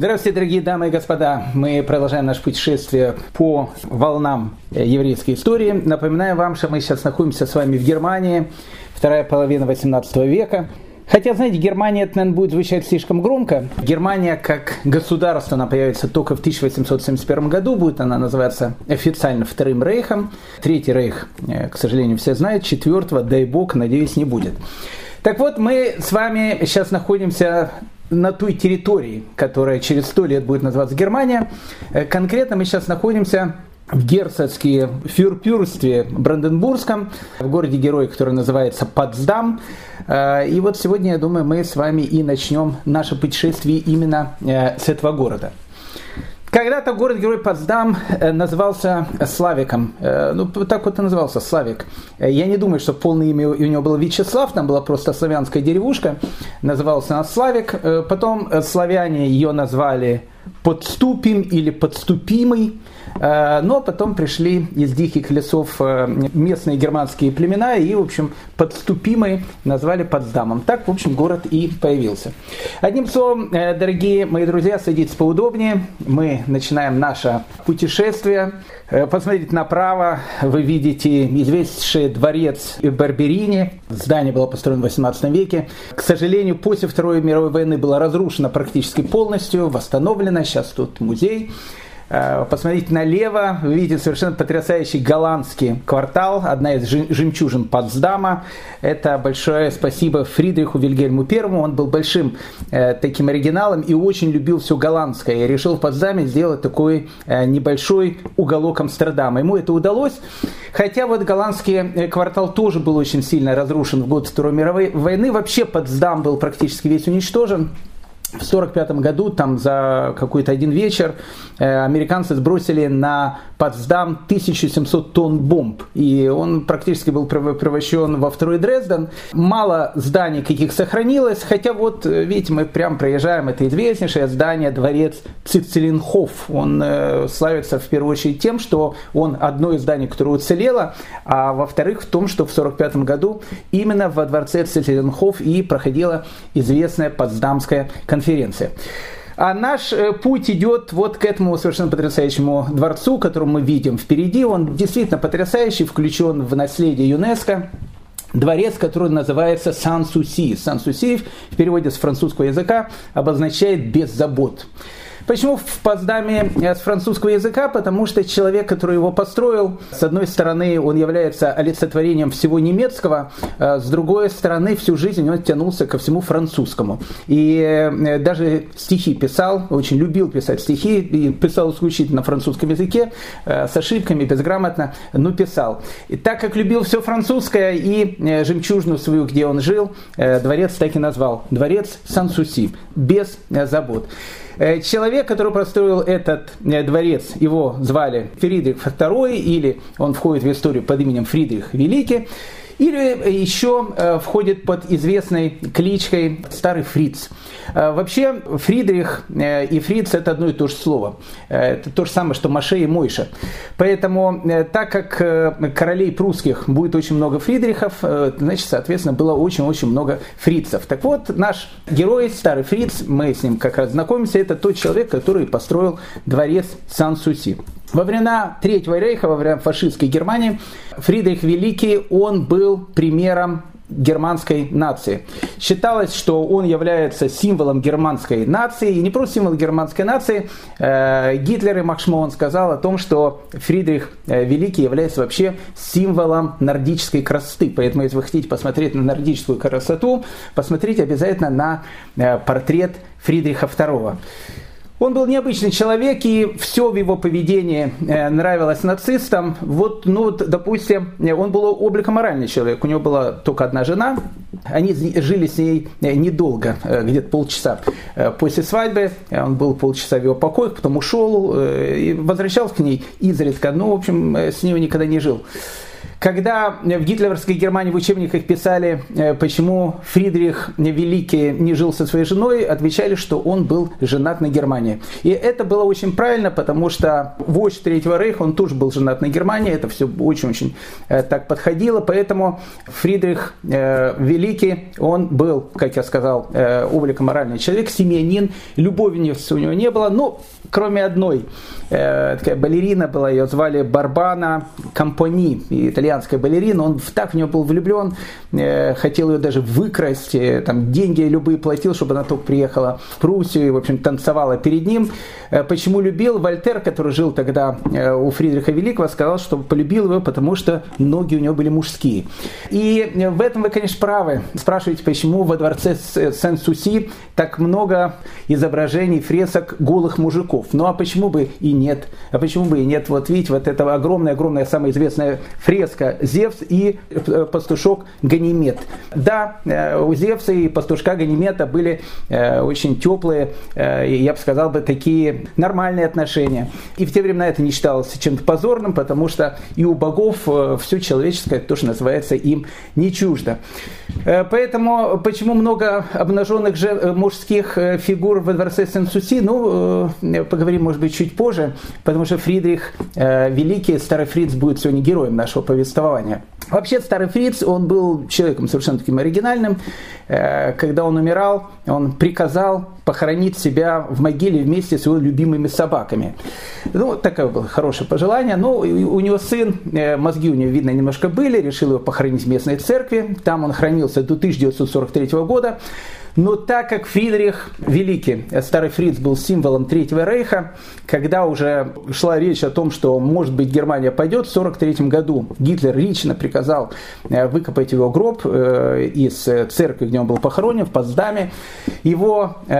Здравствуйте, дорогие дамы и господа. Мы продолжаем наше путешествие по волнам еврейской истории. Напоминаю вам, что мы сейчас находимся с вами в Германии, вторая половина 18 века. Хотя, знаете, Германия, это, наверное, будет звучать слишком громко. Германия как государство, она появится только в 1871 году, будет она называться официально Вторым Рейхом. Третий Рейх, э, к сожалению, все знают, четвертого, дай бог, надеюсь, не будет. Так вот, мы с вами сейчас находимся на той территории, которая через сто лет будет называться Германия. Э, конкретно мы сейчас находимся в герцогские фюрпюрстве Бранденбургском, в городе-герой, который называется Потсдам. Э, и вот сегодня, я думаю, мы с вами и начнем наше путешествие именно э, с этого города. Когда-то город-герой Потсдам э, назывался Славиком. Ну, так вот и назывался, Славик. Я не думаю, что полное имя у него было Вячеслав, там была просто славянская деревушка. Назывался она Славик. Потом славяне ее назвали Подступим или Подступимый. Э, но потом пришли из диких лесов э, местные германские племена и, в общем, подступимые назвали Потсдамом. Так, в общем, город и появился. Одним словом, э, дорогие мои друзья, садитесь поудобнее. Мы начинаем наше путешествие. Посмотрите направо, вы видите известнейший дворец Барберини. Здание было построено в 18 веке. К сожалению, после Второй мировой войны было разрушено практически полностью, восстановлено. Сейчас тут музей. Э, посмотрите налево, вы видите совершенно потрясающий голландский квартал, одна из жемчужин Потсдама. Это большое спасибо Фридриху Вильгельму Первому. Он был большим э, таким оригиналом и очень любил все голландское. И решил в Потсдаме сделать такой э, небольшой уголок Амстердама. Ему это удалось. Хотя вот голландский э, квартал тоже был очень сильно разрушен в год Второй мировой войны. Вообще Потсдам был практически весь уничтожен в 1945 году, там за какой-то один вечер, э, американцы сбросили на Потсдам 1700 тонн бомб. И он практически был превращен во второй Дрезден. Мало зданий каких сохранилось, хотя вот, э, видите, мы прям проезжаем, это известнейшее здание, дворец Цицелинхоф. Он э, славится в первую очередь тем, что он одно из зданий, которое уцелело, а во-вторых в том, что в 1945 году именно во дворце Цицелинхоф и проходила известная Потсдамская конференция конференция. А наш э, путь идет вот к этому совершенно потрясающему дворцу, который мы видим впереди. Он действительно потрясающий, включен в наследие юнеско. Дворец, который называется Сан-Суси. Сан-Суси в переводе с французского языка обозначает «без забот». Почему в Поздаме с французского языка? Потому что человек, который его построил, с одной стороны, он является олицетворением всего немецкого, а с другой стороны, всю жизнь он тянулся ко всему французскому. И э, даже стихи писал, очень любил писать стихи, и писал исключительно на французском языке, э, с ошибками, безграмотно, но писал. И так как любил все французское и э, жемчужину свою, где он жил, дворец так и назвал. Дворец Сан-Суси, без забот. Э, человек, который построил этот э, дворец, его звали Фридрих II, или он входит в историю под именем Фридрих Великий, или еще э, входит под известной кличкой Старый Фриц. Э, вообще Фридрих э, и Фриц это одно и то же слово. Это то же самое, что Маше и Мойша. Поэтому, так как королей прусских будет очень много Фридрихов, значит, соответственно, было очень-очень много фрицев. Так вот, наш герой, старый фриц, мы с ним как раз знакомимся, это тот человек, который построил дворец Сан-Суси. Во времена Третьего рейха, во время фашистской Германии, Фридрих Великий, он был примером германской нации. Считалось, что он является символом германской нации, и не просто символ германской нации. Э, Гитлер и Макшмон сказал о том, что Фридрих э, Великий является вообще символом нордической красоты. Поэтому, если вы хотите посмотреть на нордическую красоту, посмотрите обязательно на э, портрет Фридриха II. Он был необычный человек, и все в его поведении э, нравилось нацистам. Вот, ну, вот, допустим, он был обликоморальный человек. У него была только одна жена. Они жили с ней э, недолго, э, где-то полчаса после свадьбы. Он был полчаса в его покоях, потом ушел и возвращался к ней изредка. Ну, в общем, с ней никогда не жил. Когда в гитлеровской Германии в учебниках писали, э, почему Фридрих Великий не жил со своей женой, отвечали, что он был женат на Германии. И это было очень правильно, потому что вождь Третьего Рейха, он тоже был женат на Германии, это все очень-очень э, так подходило, поэтому Фридрих э, Великий, он был, как я сказал, облико моральный человек, семьянин, любовницы у него не было, ну, кроме одной, такая балерина была, ее звали Барбана Компони, итальянская балерина, он так в нее был влюблен, э, хотел ее даже выкрасть, э, там деньги любые платил, чтобы она только приехала в Пруссию и, в общем, танцевала перед ним. Э, почему любил? Вольтер, который жил тогда у Фридриха Великого, сказал, что полюбил его, потому что ноги у него были мужские. И в этом вы, конечно, правы. Спрашиваете, почему во дворце Сен-Суси так много изображений, фресок голых мужиков? Ну а почему бы и нет? А почему бы и нет? Вот видите, вот это огромная-огромная, самая известная фреска Зевс и э, пастушок Ганимед. Да, э, у Зевса и пастушка Ганимеда были э, очень теплые, я бы сказал бы, такие нормальные отношения. И в те времена это не считалось чем-то позорным, потому что и у богов все человеческое, то, что называется, им не чуждо. Поэтому почему много обнаженных же мужских фигур во дворце Сен-Суси? Ну, поговорим, может быть, чуть позже, потому что Фридрих Великий, старый Фриц, будет сегодня героем нашего повествования. Вообще старый Фриц, он был человеком совершенно таким оригинальным. Э, когда он умирал, он приказал похоронить себя в могиле вместе с его любимыми собаками. Ну, такое было хорошее пожелание. Но у него сын, э, мозги у него, видно, немножко были, решил его похоронить в местной церкви. Там он хранился до 1943 года. Но так как Фридрих Великий, старый Фриц, был символом Третьего Рейха, когда уже шла речь о том, что, может быть, Германия пойдет, в 1943 году Гитлер лично приказал э, выкопать его гроб э, из церкви, где он был похоронен, в Потсдаме. Его э,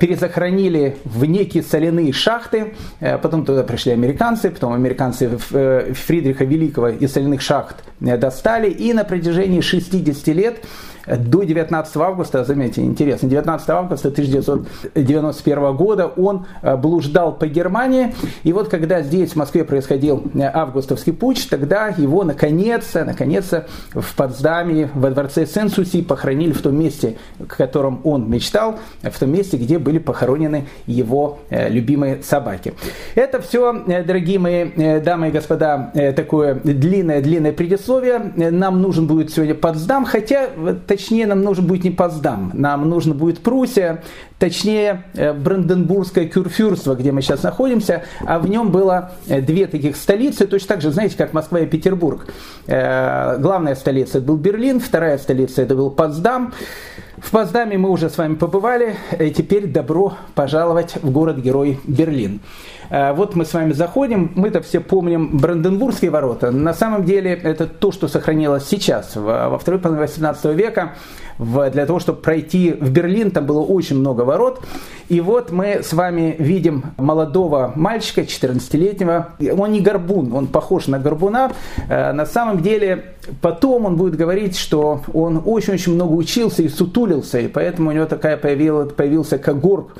перезахоронили в некие соляные шахты, потом туда пришли американцы, потом американцы Фридриха Великого из соляных шахт достали, и на протяжении 60 лет до 19 августа, заметьте, интересно, 19 августа 1991 года он э, блуждал по Германии, и вот когда здесь, в Москве, происходил э, августовский путч, тогда его наконец-то, наконец-то в Потсдаме, во дворце Сен-Суси похоронили в том месте, о котором он мечтал, в том месте, где были похоронены его э, любимые собаки. Это все, дорогие мои дамы и господа, такое длинное-длинное предисловие. Нам нужен будет сегодня Потсдам, хотя точнее нам нужен будет не Поздам, нам нужно будет Пруссия, точнее э, Бранденбургское кюрфюрство, где мы сейчас находимся, а в нем было э, две таких столицы, точно так же, знаете, как Москва и Петербург. Э, главная столица это был Берлин, вторая столица это был Потсдам. В Потсдаме мы уже с вами побывали, теперь добро пожаловать в город-герой Берлин. Вот мы с вами заходим, мы-то все помним Бранденбургские ворота. На самом деле это то, что сохранилось сейчас, во второй половине 18 века для того, чтобы пройти в Берлин, там было очень много ворот. И вот мы с вами видим молодого мальчика, 14-летнего. Он не горбун, он похож на горбуна. Э, на самом деле, потом он будет говорить, что он очень-очень много учился и сутулился, и поэтому у него такая появилась, появился как горб.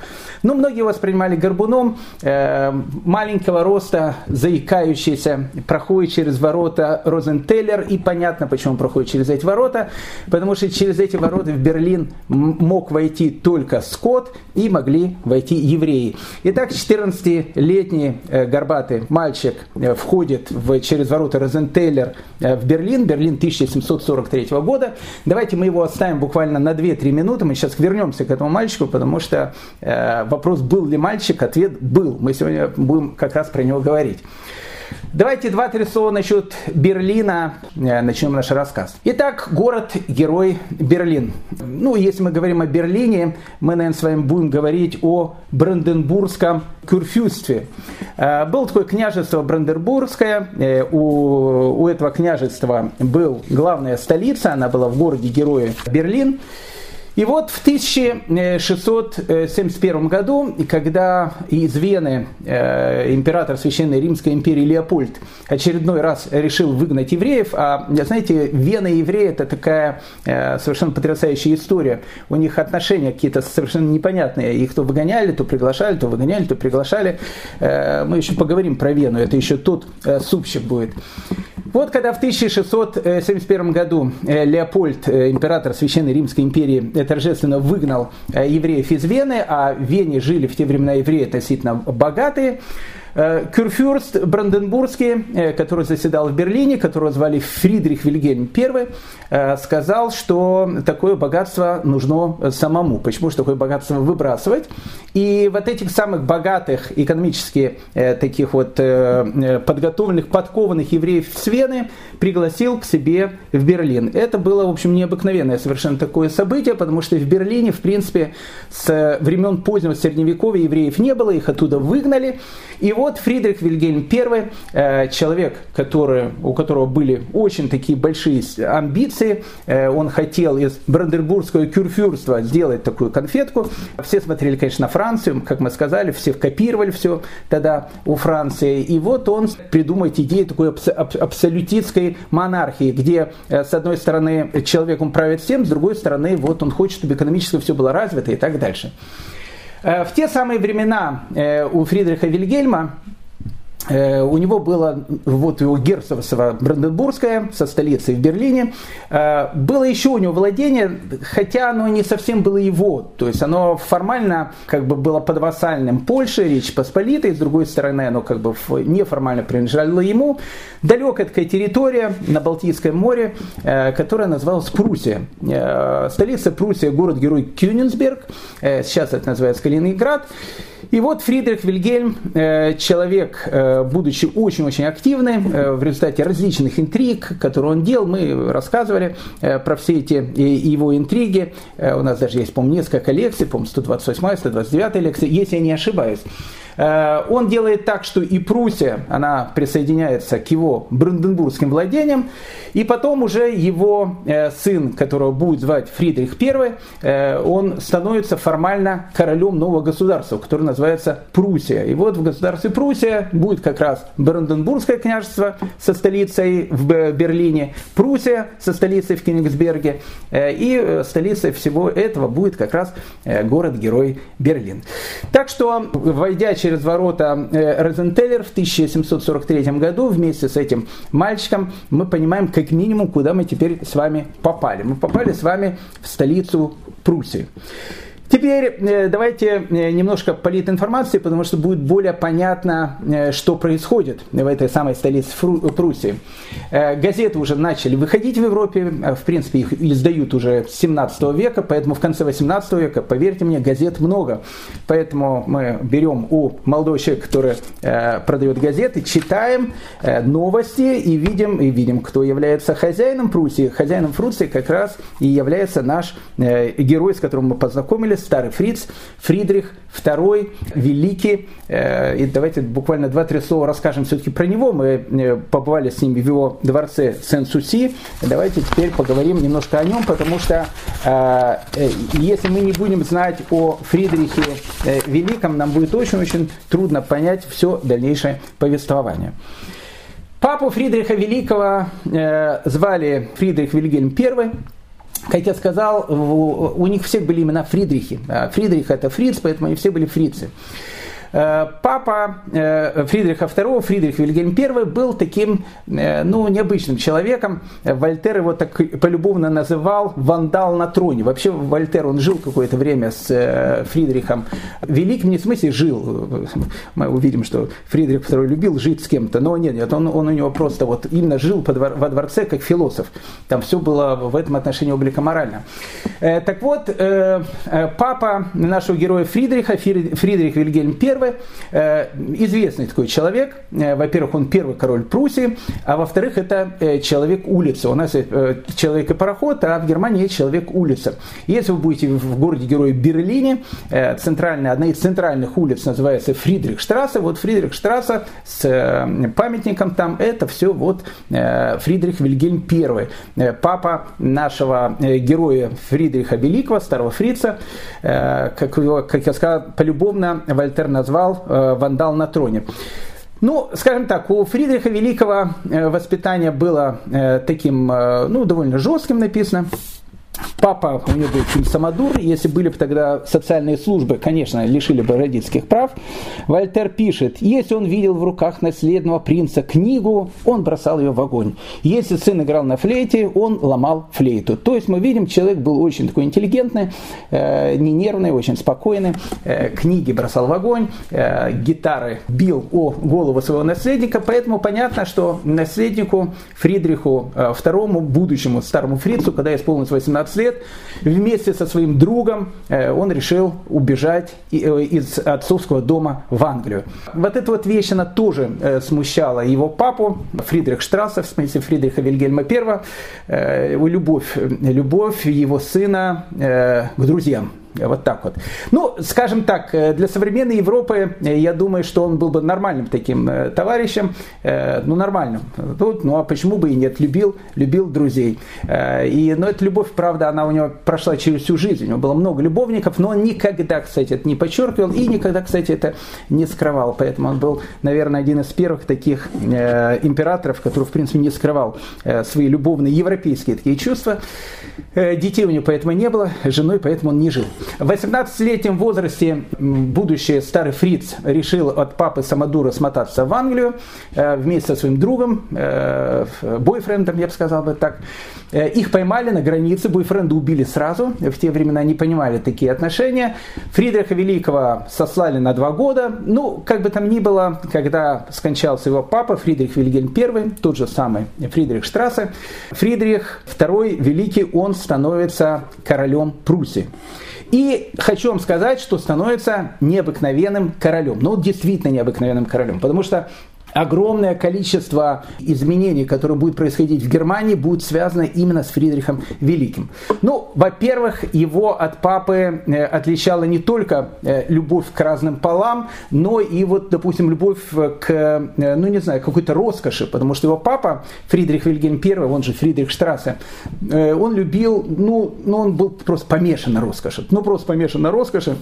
Но многие воспринимали горбуном. Э, маленького роста, заикающийся, проходит через ворота Розентеллер. И понятно, почему он проходит через эти ворота. Потому что через эти ворота в Берлин мог войти только скот и могли войти евреи. Итак, 14-летний э, горбатый мальчик э, входит в, через ворота Розентеллер в Берлин. Берлин 1743 года. Давайте мы его оставим буквально на 2-3 минуты. Мы сейчас вернемся к этому мальчику, потому что вопрос, был ли мальчик, ответ был. Мы сегодня будем как раз про него говорить. Давайте два-три слова насчет Берлина. Э, начнем наш рассказ. Итак, город-герой Берлин. Ну, если мы говорим о Берлине, мы, наверное, с вами будем говорить о Бранденбургском курфюрстве. Э, было такое княжество Бранденбургское. Э, у, у этого княжества был главная столица, она была в городе-герое Берлин. И вот в 1671 году, когда из Вены э, император Священной Римской империи Леопольд очередной раз решил выгнать евреев, а, знаете, Вена и евреи это такая э, совершенно потрясающая история. У них отношения какие-то совершенно непонятные. Их то выгоняли, то приглашали, то выгоняли, то приглашали. Э, мы еще поговорим про Вену, это еще тот супчик будет. Вот когда в 1671 году Леопольд, император Священной Римской империи, торжественно выгнал евреев из Вены, а в Вене жили в те времена евреи относительно богатые, Э, Кюрфюрст Бранденбургский, э, который заседал в Берлине, которого звали Фридрих Вильгельм I, э, сказал, что такое богатство нужно самому. Почему же такое богатство выбрасывать? И вот этих самых богатых, экономически таких вот подготовленных, подкованных евреев с Вены пригласил к себе в Берлин. Это было, в общем, необыкновенное совершенно такое событие, потому что в Берлине, в принципе, с времен позднего Средневековья евреев не было, их оттуда выгнали. И вот Фридрих Вильгельм I, э, человек, который, у которого были очень такие большие амбиции, э, он хотел из Бранденбургского кюрфюрства сделать такую конфетку. Все смотрели, конечно, на Францию, как мы сказали, все копировали все тогда у Франции. И вот он придумает идею такой абсолютистской монархии, где э, с одной стороны человек он правит всем, с другой стороны вот он хочет, чтобы экономически все было развито и так дальше. Э, в те самые времена э, у Фридриха Вильгельма у него было вот его герцогство Бранденбургское со столицей в Берлине. Э, было еще у него владение, хотя оно не совсем было его. То есть оно формально как бы было подвассальным Польше, Речь Посполитой. С другой стороны, оно как бы неформально принадлежало ему. Далекая такая территория на Балтийском море, э, которая называлась Пруссия. Столица Пруссия, город-герой Кюнинсберг. Сейчас это называется Калининград. И вот Фридрих Вильгельм, э, человек, э, будучи очень-очень активным, э, в результате различных интриг, которые он делал, мы рассказывали про все эти его интриги. У нас даже есть, по-моему, несколько лекций, по-моему, 128 129 лекция, если я не ошибаюсь. Э, он делает так, что и Пруссия, она присоединяется к его бранденбургским владениям, и потом уже его э, сын, которого будет звать Фридрих I, э, он становится формально королем нового государства, которое называется Пруссия. И вот в государстве Пруссия будет как раз Бранденбургское княжество со столицей в Берлине, Пруссия со столицей в Кенигсберге, и столицей всего этого будет как раз город-герой Берлин. Так что, войдя через через ворота э, Розентеллер в 1743 году вместе с этим мальчиком, мы понимаем как минимум, куда мы теперь с вами попали. Мы попали с вами в столицу Пруссии. Теперь э, давайте э, немножко политинформации, потому что будет более понятно, э, что происходит в этой самой столице Пруссии. Газеты уже начали выходить в Европе, в принципе их издают уже с 17 века, поэтому в конце 18 века, поверьте мне, газет много. Поэтому мы берем у молодого человека, который продает газеты, читаем новости и видим, и видим, кто является хозяином Пруссии. Хозяином Пруссии как раз и является наш герой, с которым мы познакомились, старый фриц, Фридрих II, Великий. Э, и давайте буквально два-три слова расскажем все-таки про него. Мы э, побывали с ним в его дворце Сен-Суси. Давайте теперь поговорим немножко о нем, потому что э, если мы не будем знать о Фридрихе Великом, нам будет очень-очень трудно понять все дальнейшее повествование. Папу Фридриха Великого э, звали Фридрих Вильгельм I. Как я сказал, у них всех были имена Фридрихи. А Фридрих это Фриц, поэтому они все были фрицы. Э, папа э, Фридриха II, Фридрих Вильгельм I, был таким э, ну, необычным человеком. Вольтер его так полюбовно называл «вандал на троне». Вообще Вольтер, он жил какое-то время с Фридрихом Великим, не в смысле жил. Мы увидим, что Фридрих II любил жить с кем-то, но нет, нет он, он у него просто вот именно жил во дворце как философ. Там все было в этом отношении облика морально. Так вот, папа нашего героя Фридриха, Фридрих Вильгельм I, I, известный такой человек. Во-первых, он первый король Пруссии, а во-вторых, это человек улицы. У нас человек и пароход, а в Германии есть человек улица. Если вы будете в городе Героя Берлине, центральная, одна из центральных улиц называется Фридрихштрассе, вот Фридрихштрассе с памятником там, это все вот Фридрих Вильгельм I, папа нашего героя Фридриха Великого, старого фрица, как, как я сказал, полюбовно Вольтер назвал «вандал на троне». Ну, скажем так, у Фридриха Великого воспитание было таким, ну, довольно жестким написано. Папа у него был фильм «Самодур». Если были бы тогда социальные службы, конечно, лишили бы родительских прав. Вольтер пишет, если он видел в руках наследного принца книгу, он бросал ее в огонь. Если сын играл на флейте, он ломал флейту. То есть мы видим, человек был очень такой интеллигентный, э, не нервный, очень спокойный. Э, книги бросал в огонь, э, гитары бил о голову своего наследника. Поэтому понятно, что наследнику Фридриху II, будущему старому фрицу, когда исполнилось 18 15 лет, вместе со своим другом э, он решил убежать э, из отцовского дома в Англию. Вот эта вот вещь, она тоже э, смущала его папу, Фридрих Штрасса, в смысле Фридриха Вильгельма I, любовь, любовь его сына к друзьям. Вот так вот. Ну, скажем так, э, для современной Европы, э, я думаю, что он был бы нормальным таким э, товарищем, ну, нормальным. Тут, ну, а почему бы и нет, любил, любил друзей. И, но эта любовь, правда, она у него прошла через всю жизнь. У него было много любовников, но он никогда, кстати, это не подчеркивал и никогда, кстати, это не скрывал. Поэтому он был, наверное, один из первых таких императоров, который, в принципе, не скрывал свои любовные европейские такие чувства. Детей у него поэтому не было, женой поэтому он не жил. В 18-летнем возрасте будущий старый фриц решил от папы Самодура смотаться в Англию э, вместе со своим другом, э, бойфрендом, я бы сказал бы так. Э, их поймали на границе, бойфренда убили сразу. В те времена не понимали такие отношения. Фридриха Великого сослали на два года. Ну, как бы там ни было, когда скончался его папа, Фридрих Вильгельм I, тот же самый Фридрих Штрассе, Фридрих II Великий, он становится королем Пруссии. И хочу вам сказать, что становится необыкновенным королем. Ну, действительно необыкновенным королем. Потому что огромное количество изменений, которые будут происходить в Германии, будет связано именно с Фридрихом Великим. Ну, во-первых, его от папы э, отличала не только э, любовь к разным полам, но и вот, допустим, любовь к, э, ну не знаю, какой-то роскоши, потому что его папа, Фридрих Вильгельм I, он же Фридрих Штрассе, он любил, ну, ну он был просто помешан на роскоши, ну просто помешан на роскоши,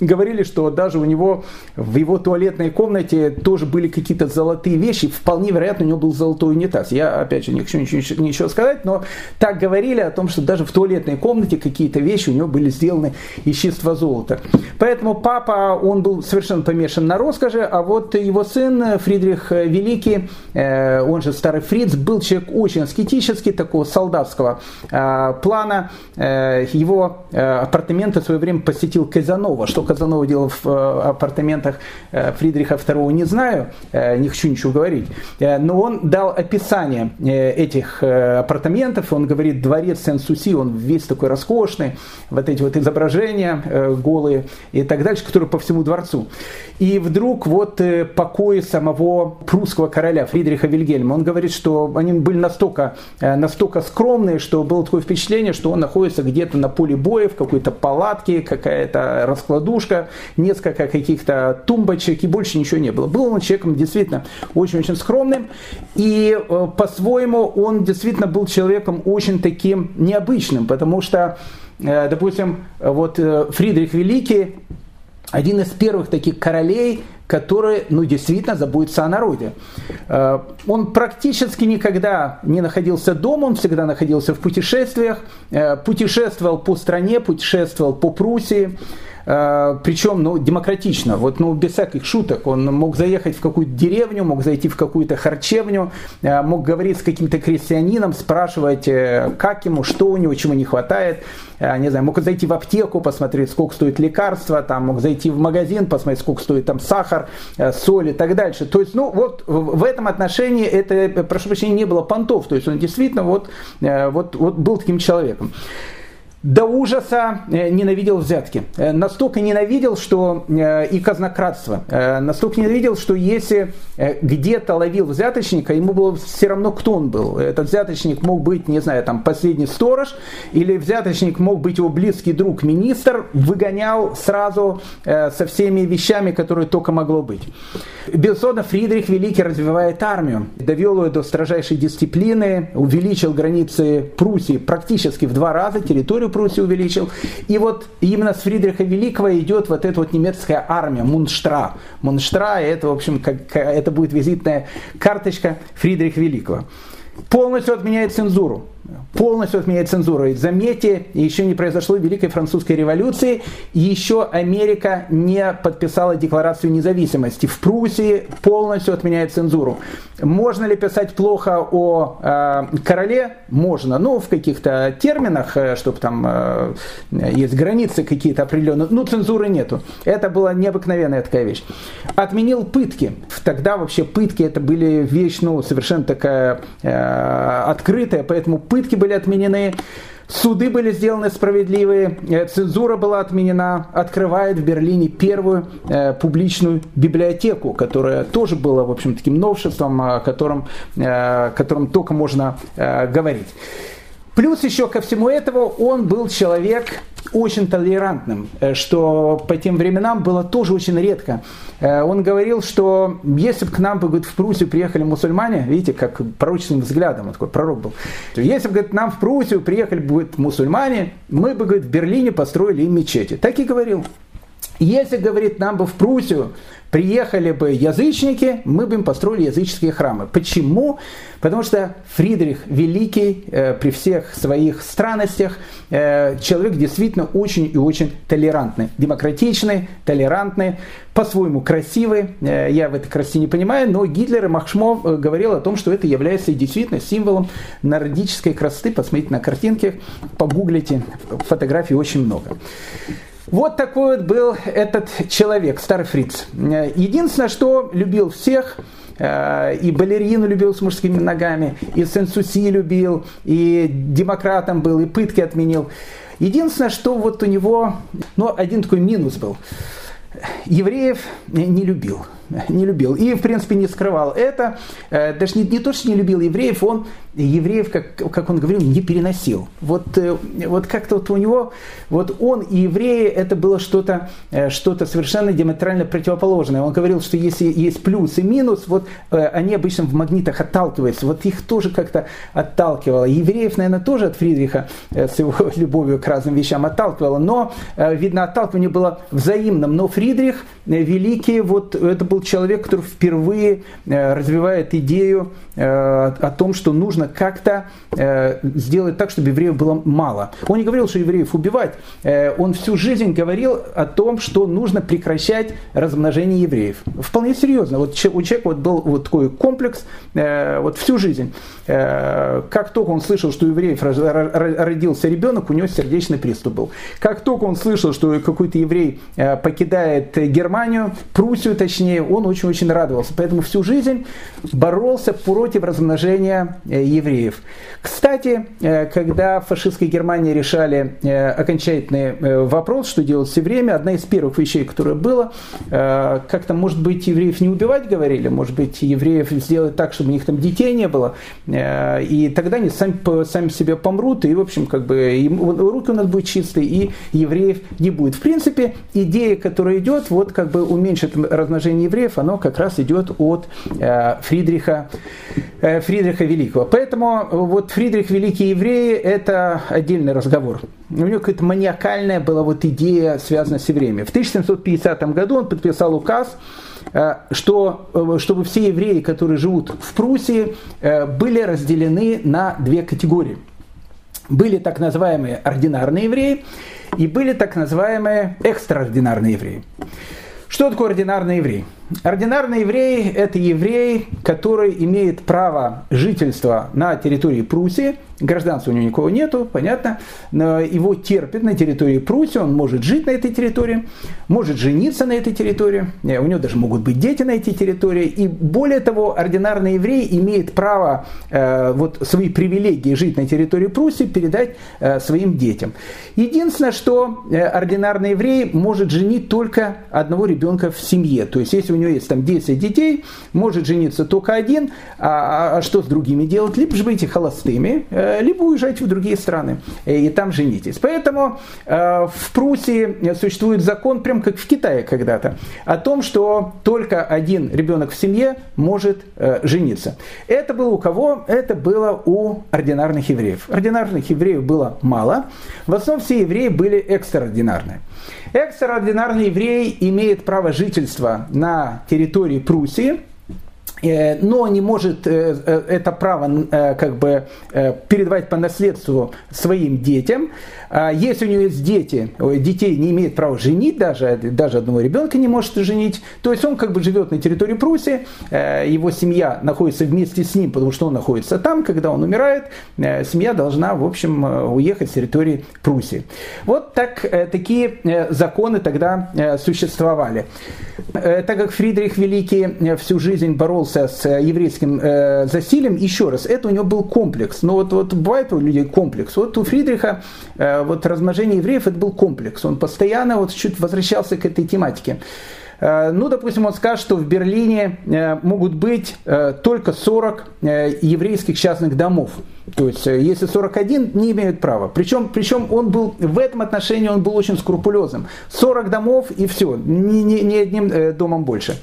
говорили, что даже у него в его туалетной комнате тоже были какие-то золотые вещи. Вполне вероятно, у него был золотой унитаз. Я, опять же, не хочу ничего, ничего сказать, но так говорили о том, что даже в туалетной комнате какие-то вещи у него были сделаны из чистого золота. Поэтому папа, он был совершенно помешан на роскоши, а вот его сын Фридрих Великий, э, он же старый Фриц, был человек очень аскетический, такого солдатского э, плана. Э, его апартаменты в свое время посетил Казанова, что Казанова делал в э, апартаментах э, Фридриха II, не знаю, э, не хочу ничего говорить, но он дал описание этих апартаментов, он говорит, дворец Сен-Суси, он весь такой роскошный, вот эти вот изображения голые и так дальше, которые по всему дворцу. И вдруг вот покои самого прусского короля Фридриха Вильгельма, он говорит, что они были настолько, настолько скромные, что было такое впечатление, что он находится где-то на поле боя, в какой-то палатке, какая-то раскладушка, подушка, несколько каких-то тумбочек и больше ничего не было. Был он человеком действительно очень-очень скромным и э, по-своему он действительно был человеком очень таким необычным, потому что, э, допустим, вот э, Фридрих Великий, один из первых таких королей, который, ну, действительно заботится о народе. Он практически никогда не находился дома, он всегда находился в путешествиях, путешествовал по стране, путешествовал по Пруссии, Э, причем ну, демократично, вот, ну, без всяких шуток. Он мог заехать в какую-то деревню, мог зайти в какую-то харчевню, э, мог говорить с каким-то крестьянином, спрашивать, э, как ему, что у него, чего не хватает. Не знаю, мог зайти в аптеку, посмотреть, сколько стоит лекарство, там, мог зайти в магазин, посмотреть, сколько стоит там сахар, соль и так дальше. То есть, ну, вот в этом отношении это, прошу прощения, не было понтов. То есть, он действительно вот, вот, вот был таким человеком. До ужаса э, ненавидел взятки. Э, настолько ненавидел, что э, и казнократство. Настолько ненавидел, что если где-то ловил взяточника, ему было все равно, кто он был. Этот взяточник мог быть, не знаю, там последний сторож, или взяточник мог быть его близкий друг, министр, выгонял сразу со всеми вещами, которые только могло быть. Безусловно, Фридрих Великий развивает армию, довел ее до строжайшей дисциплины, увеличил границы Пруссии практически в два раза, территорию Пруссии увеличил. И вот именно с Фридриха Великого идет вот эта вот немецкая армия, Мунштра. Мунштра, это, в общем, как, это будет визитная карточка Фридриха Великого. Полностью отменяет цензуру полностью отменяет цензуру. И заметьте, еще не произошло Великой Французской революции, еще Америка не подписала Декларацию независимости. В Пруссии полностью отменяет цензуру. Можно ли писать плохо о э, короле? Можно, но в каких-то терминах, э, чтобы там э, есть границы какие-то определенные, но цензуры нету. Это была необыкновенная такая вещь. Отменил пытки. Тогда вообще пытки это были вещь, ну, совершенно такая э, открытая, поэтому пытки были отменены, суды были сделаны справедливые, э, цензура была отменена, открывает в Берлине первую э, публичную библиотеку, которая тоже была, в общем, таким новшеством, о котором, э, о котором только можно говорить. Плюс еще ко всему этому он был человек очень толерантным, э, что по тем временам было тоже очень редко. Э, он говорил, что если бы к нам говорит, в Пруссию приехали мусульмане, видите, как пророческим взглядом, он такой пророк был, если бы говорит, нам в Пруссию приехали бы мусульмане, мы бы говорит, в Берлине построили им мечети. Так и говорил. Если, говорит, нам бы в Пруссию приехали бы язычники, мы бы им построили языческие храмы. Почему? Потому что Фридрих Великий э, при всех своих странностях э, человек действительно очень и очень толерантный, демократичный, толерантный, по-своему красивый. Э, я в этой красоте не понимаю, но Гитлер и Махшмо э, говорил о том, что это является действительно символом нордической красоты. Посмотрите на картинки, погуглите, фотографий очень много. Вот такой вот был этот человек, старый фриц. Единственное, что любил всех, э, и балерину любил с мужскими ногами, и сенсуси любил, и демократом был, и пытки отменил. Единственное, что вот у него, ну, один такой минус был. Евреев не любил не любил. И, в принципе, не скрывал это. Э, даже не, не то, что не любил евреев, он евреев, как, как он говорил, не переносил. Вот, э, вот как-то вот у него, вот он и евреи, это было что-то э, что совершенно диаметрально противоположное. Он говорил, что если есть плюс и минус, вот они обычно в магнитах отталкиваются. Вот их тоже как-то отталкивало. Евреев, наверное, тоже от Фридриха с его любовью к разным вещам отталкивало. Но, видно, отталкивание было взаимным. Но Фридрих Великий, вот это был человек, который впервые э, развивает идею э, о том, что нужно как-то э, сделать так, чтобы евреев было мало. Он не говорил, что евреев убивать. Он всю жизнь говорил о том, что нужно прекращать размножение евреев. Вполне серьезно. Вот у человека вот был вот такой комплекс вот всю жизнь. Как только он слышал, что у евреев родился ребенок, у него сердечный приступ был. Как только он слышал, что какой-то еврей покидает Германию, Пруссию точнее, он очень-очень радовался. Поэтому всю жизнь боролся против размножения э, евреев. Кстати, э, когда в фашистской Германии решали э, окончательный вопрос, что делать все время, одна из первых вещей, которая была, как-то, может быть, евреев не убивать, говорили, может быть, евреев сделать так, чтобы у них там детей не было, и тогда они сами, сами себе помрут, и, в общем, как бы руки у нас будут чистые, и евреев не будет. В принципе, идея, которая идет, вот как бы уменьшить размножение евреев, евреев, оно как раз идет от э, Фридриха, э, Фридриха Великого. Поэтому вот Фридрих Великий евреи – это отдельный разговор. У него какая-то маниакальная была вот идея, связанная с евреями. В 1750 году он подписал указ, э, что, чтобы все евреи, которые живут в Пруссии, были разделены на две категории. Были так называемые ординарные евреи и были так называемые экстраординарные евреи. Что такое ординарный еврей? Ординарный еврей – это еврей, который имеет право жительства на территории Пруссии – Гражданства у него никого нету, понятно. Но его терпят на территории Пруссии, он может жить на этой территории, может жениться на этой территории, э, у него даже могут быть дети на этой территории. И более того, ординарный еврей имеет право э, вот свои привилегии жить на территории Пруссии передать э, своим детям. Единственное, что э, ординарный еврей может женить только одного ребенка в семье. То есть, если у него есть там 10 детей, может жениться только один, а, а, а что с другими делать? Либо же быть холостыми, э, либо уезжайте в другие страны э, и там женитесь. Поэтому э, в Пруссии существует закон, прям как в Китае когда-то, о том, что только один ребенок в семье может жениться. Это было у кого? Это было у ординарных евреев. Ординарных евреев было мало. В основном все евреи были экстраординарные. Экстраординарный еврей имеет право жительства на территории Пруссии – но не может э, э, это право как бы передавать по наследству своим детям. А если у него есть дети, детей не имеет права женить, даже, даже одного ребенка не может женить, то есть он как бы живет на территории Пруссии, его семья находится вместе с ним, потому что он находится там, когда он умирает, семья должна, в общем, уехать с территории Пруссии. Вот так, такие законы тогда существовали. Так как Фридрих Великий всю жизнь боролся боролся с еврейским э, засилием, еще раз, это у него был комплекс. Но вот, вот бывает у людей комплекс. Вот у Фридриха э, вот размножение евреев это был комплекс. Он постоянно вот чуть возвращался к этой тематике. Э, ну, допустим, он скажет, что в Берлине э, могут быть только 40 еврейских частных домов. То есть, если 41, не имеют права. Причем, причем он был в этом отношении он был очень скрупулезным. 40 домов и все, ни, ни, ни одним домом больше.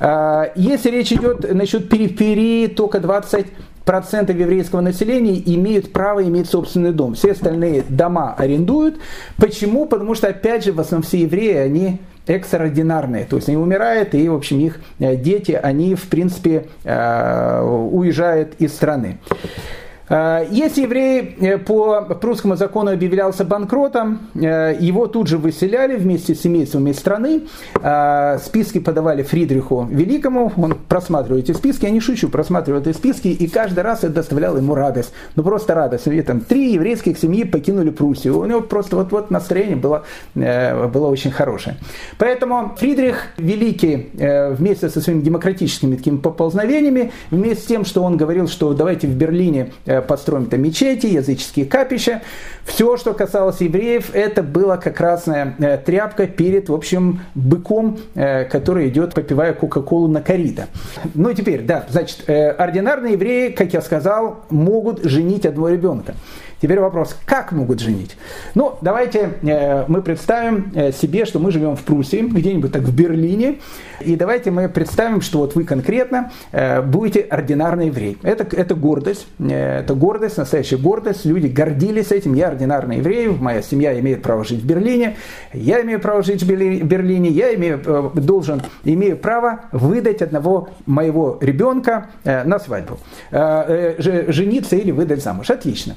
Если речь идет насчет периферии, только 20 процентов еврейского населения имеют право иметь собственный дом. Все остальные дома арендуют. Почему? Потому что, опять же, в основном все евреи, они экстраординарные. То есть они умирают, и, в общем, их э, дети, они, в принципе, э, уезжают из страны. Э, если еврей э, по прусскому закону объявлялся банкротом, э, его тут же выселяли вместе с семействами страны. Списки подавали Фридриху Великому, он просматривал эти списки, я не шучу, просматривал эти списки, и каждый раз это доставляло ему радость. Ну просто радость. И, там, три еврейских семьи покинули Пруссию. У него просто вот-вот настроение было, было очень хорошее. Поэтому Фридрих Великий вместе со своими демократическими такими поползновениями, вместе с тем, что он говорил, что давайте в Берлине построим там мечети, языческие капища. Все, что касалось евреев, это была как красная э, тряпка перед, в общем, быком, э, который идет, попивая Кока-Колу на корита. Ну и теперь, да, значит, ординарные евреи, как я сказал, могут женить одного ребенка. Теперь вопрос, как могут женить? Ну, давайте э, мы представим э, себе, что мы живем в Пруссии, где-нибудь так в Берлине, и давайте мы представим, что вот вы конкретно э, будете ординарный еврей. Это, это гордость, э, это гордость, настоящая гордость, люди гордились этим, я ординарный еврей, моя семья имеет право жить в Берлине, я имею право жить в Берлине, я имею, э, должен, имею право выдать одного моего ребенка э, на свадьбу, э, э, жениться или выдать замуж. Отлично.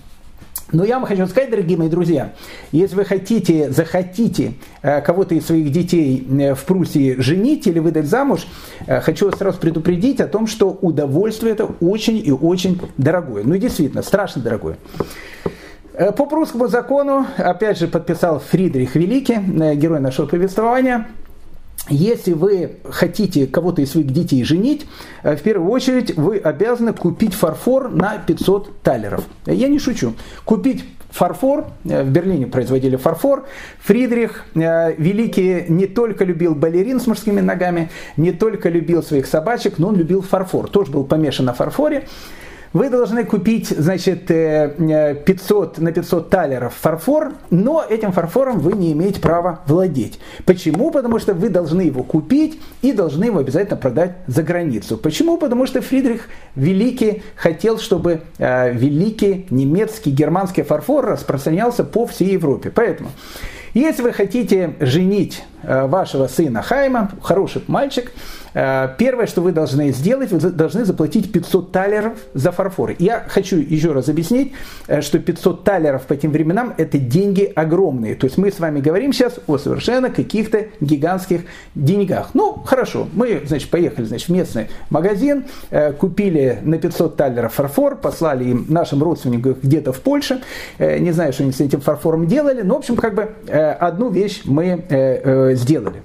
Но я вам хочу сказать, дорогие мои друзья, если вы хотите, захотите э, кого-то из своих детей э, в Пруссии женить или выдать замуж, э, хочу вас сразу предупредить о том, что удовольствие это очень и очень дорогое. Ну и действительно, страшно дорогое. По прусскому закону, опять же, подписал Фридрих Великий, герой нашего повествования, если вы хотите кого-то из своих детей женить, э, в первую очередь вы обязаны купить фарфор на 500 талеров. Я не шучу. Купить фарфор, э, в Берлине производили фарфор. Фридрих э, Великий не только любил балерин с мужскими ногами, не только любил своих собачек, но он любил фарфор. Тоже был помешан на фарфоре. Вы должны купить, значит, 500 э, на 500 талеров фарфор, но этим фарфором вы не имеете права владеть. Почему? Потому что вы должны его купить и должны его обязательно продать за границу. Почему? Потому что Фридрих Великий хотел, чтобы э, великий немецкий, германский фарфор распространялся по всей Европе. Поэтому если вы хотите женить э, вашего сына Хайма, хороший мальчик, Э, первое, что вы должны сделать, вы должны заплатить 500 талеров за фарфор. Я хочу еще раз объяснить, э, что 500 талеров по тем временам это деньги огромные. То есть мы с вами говорим сейчас о совершенно каких-то гигантских деньгах. Ну, хорошо, мы, значит, поехали, значит, в местный магазин, э, купили на 500 талеров фарфор, послали им нашим родственникам где-то в Польше. Не знаю, что они с этим фарфором делали, но, в общем, как бы одну вещь мы сделали.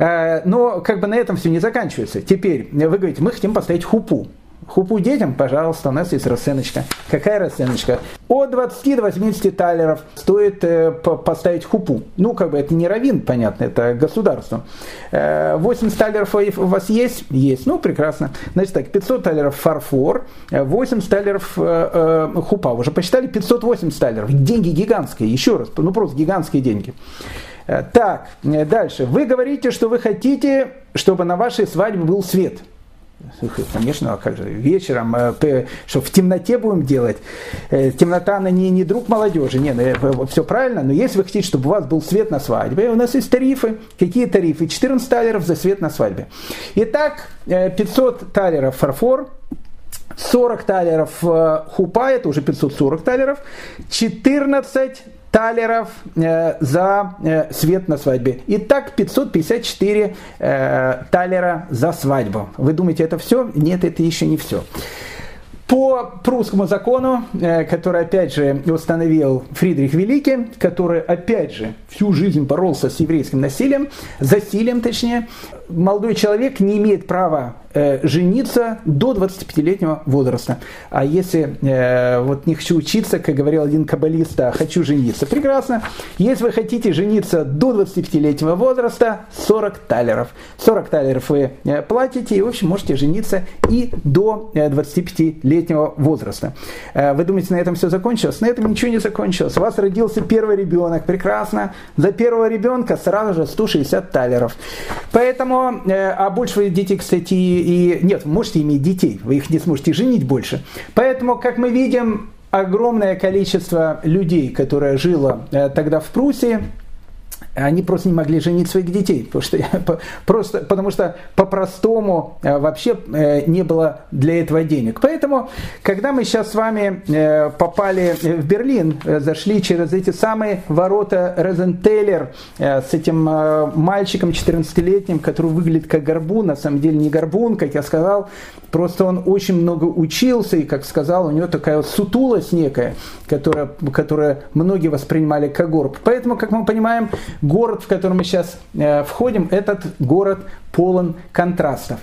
Э, но как бы на этом все не заканчивается. Теперь вы говорите, мы хотим поставить хупу. Хупу детям, пожалуйста, у нас есть расценочка. Какая расценочка? От 20 до 80 талеров стоит э, поставить хупу. Ну, как бы это не равин, понятно, это государство. Э, 80 талеров у вас есть? Есть. Ну, прекрасно. Значит так, 500 талеров фарфор, 80 талеров э, э, хупа. Уже посчитали 580 талеров. Деньги гигантские, еще раз, ну просто гигантские деньги. Э, так, э, дальше. Вы говорите, что вы хотите, чтобы на вашей свадьбе был свет. Конечно, а как же, вечером, э, что в темноте будем делать. Темнота, она не, не друг молодежи, не, ну, все правильно, но если вы хотите, чтобы у вас был свет на свадьбе, у нас есть тарифы. Какие тарифы? 14 талеров за свет на свадьбе. Итак, 500 талеров фарфор, 40 талеров хупа, это уже 540 талеров, 14 талеров э, за э, свет на свадьбе. Итак, 554 э, талера за свадьбу. Вы думаете, это все? Нет, это еще не все. По прусскому закону, который, опять же, установил Фридрих Великий, который, опять же, всю жизнь боролся с еврейским насилием, засилием точнее, молодой человек не имеет права э, жениться до 25-летнего возраста. А если э, вот не хочу учиться, как говорил один каббалист, а хочу жениться, прекрасно. Если вы хотите жениться до 25-летнего возраста, 40 талеров. 40 талеров вы э, платите и, в общем, можете жениться и до э, 25-летнего возраста. Э, вы думаете, на этом все закончилось? На этом ничего не закончилось. У вас родился первый ребенок, прекрасно. За первого ребенка сразу же 160 талеров. Поэтому, э, а больше детей, кстати, и нет, можете иметь детей, вы их не сможете женить больше. Поэтому, как мы видим, огромное количество людей, которое жило э, тогда в Пруссии, они просто не могли женить своих детей, потому что, просто, потому что по-простому э, вообще э, не было для этого денег. Поэтому, когда мы сейчас с вами э, попали в Берлин, зашли через эти самые ворота Розентеллер с этим мальчиком 14-летним, который выглядит как горбун, на самом деле не горбун, как я сказал, просто он очень много учился, и, как сказал, у него такая вот сутулость некая, которая, которая многие воспринимали как горб. Поэтому, как мы понимаем, город, в который мы сейчас э, входим, этот город полон контрастов.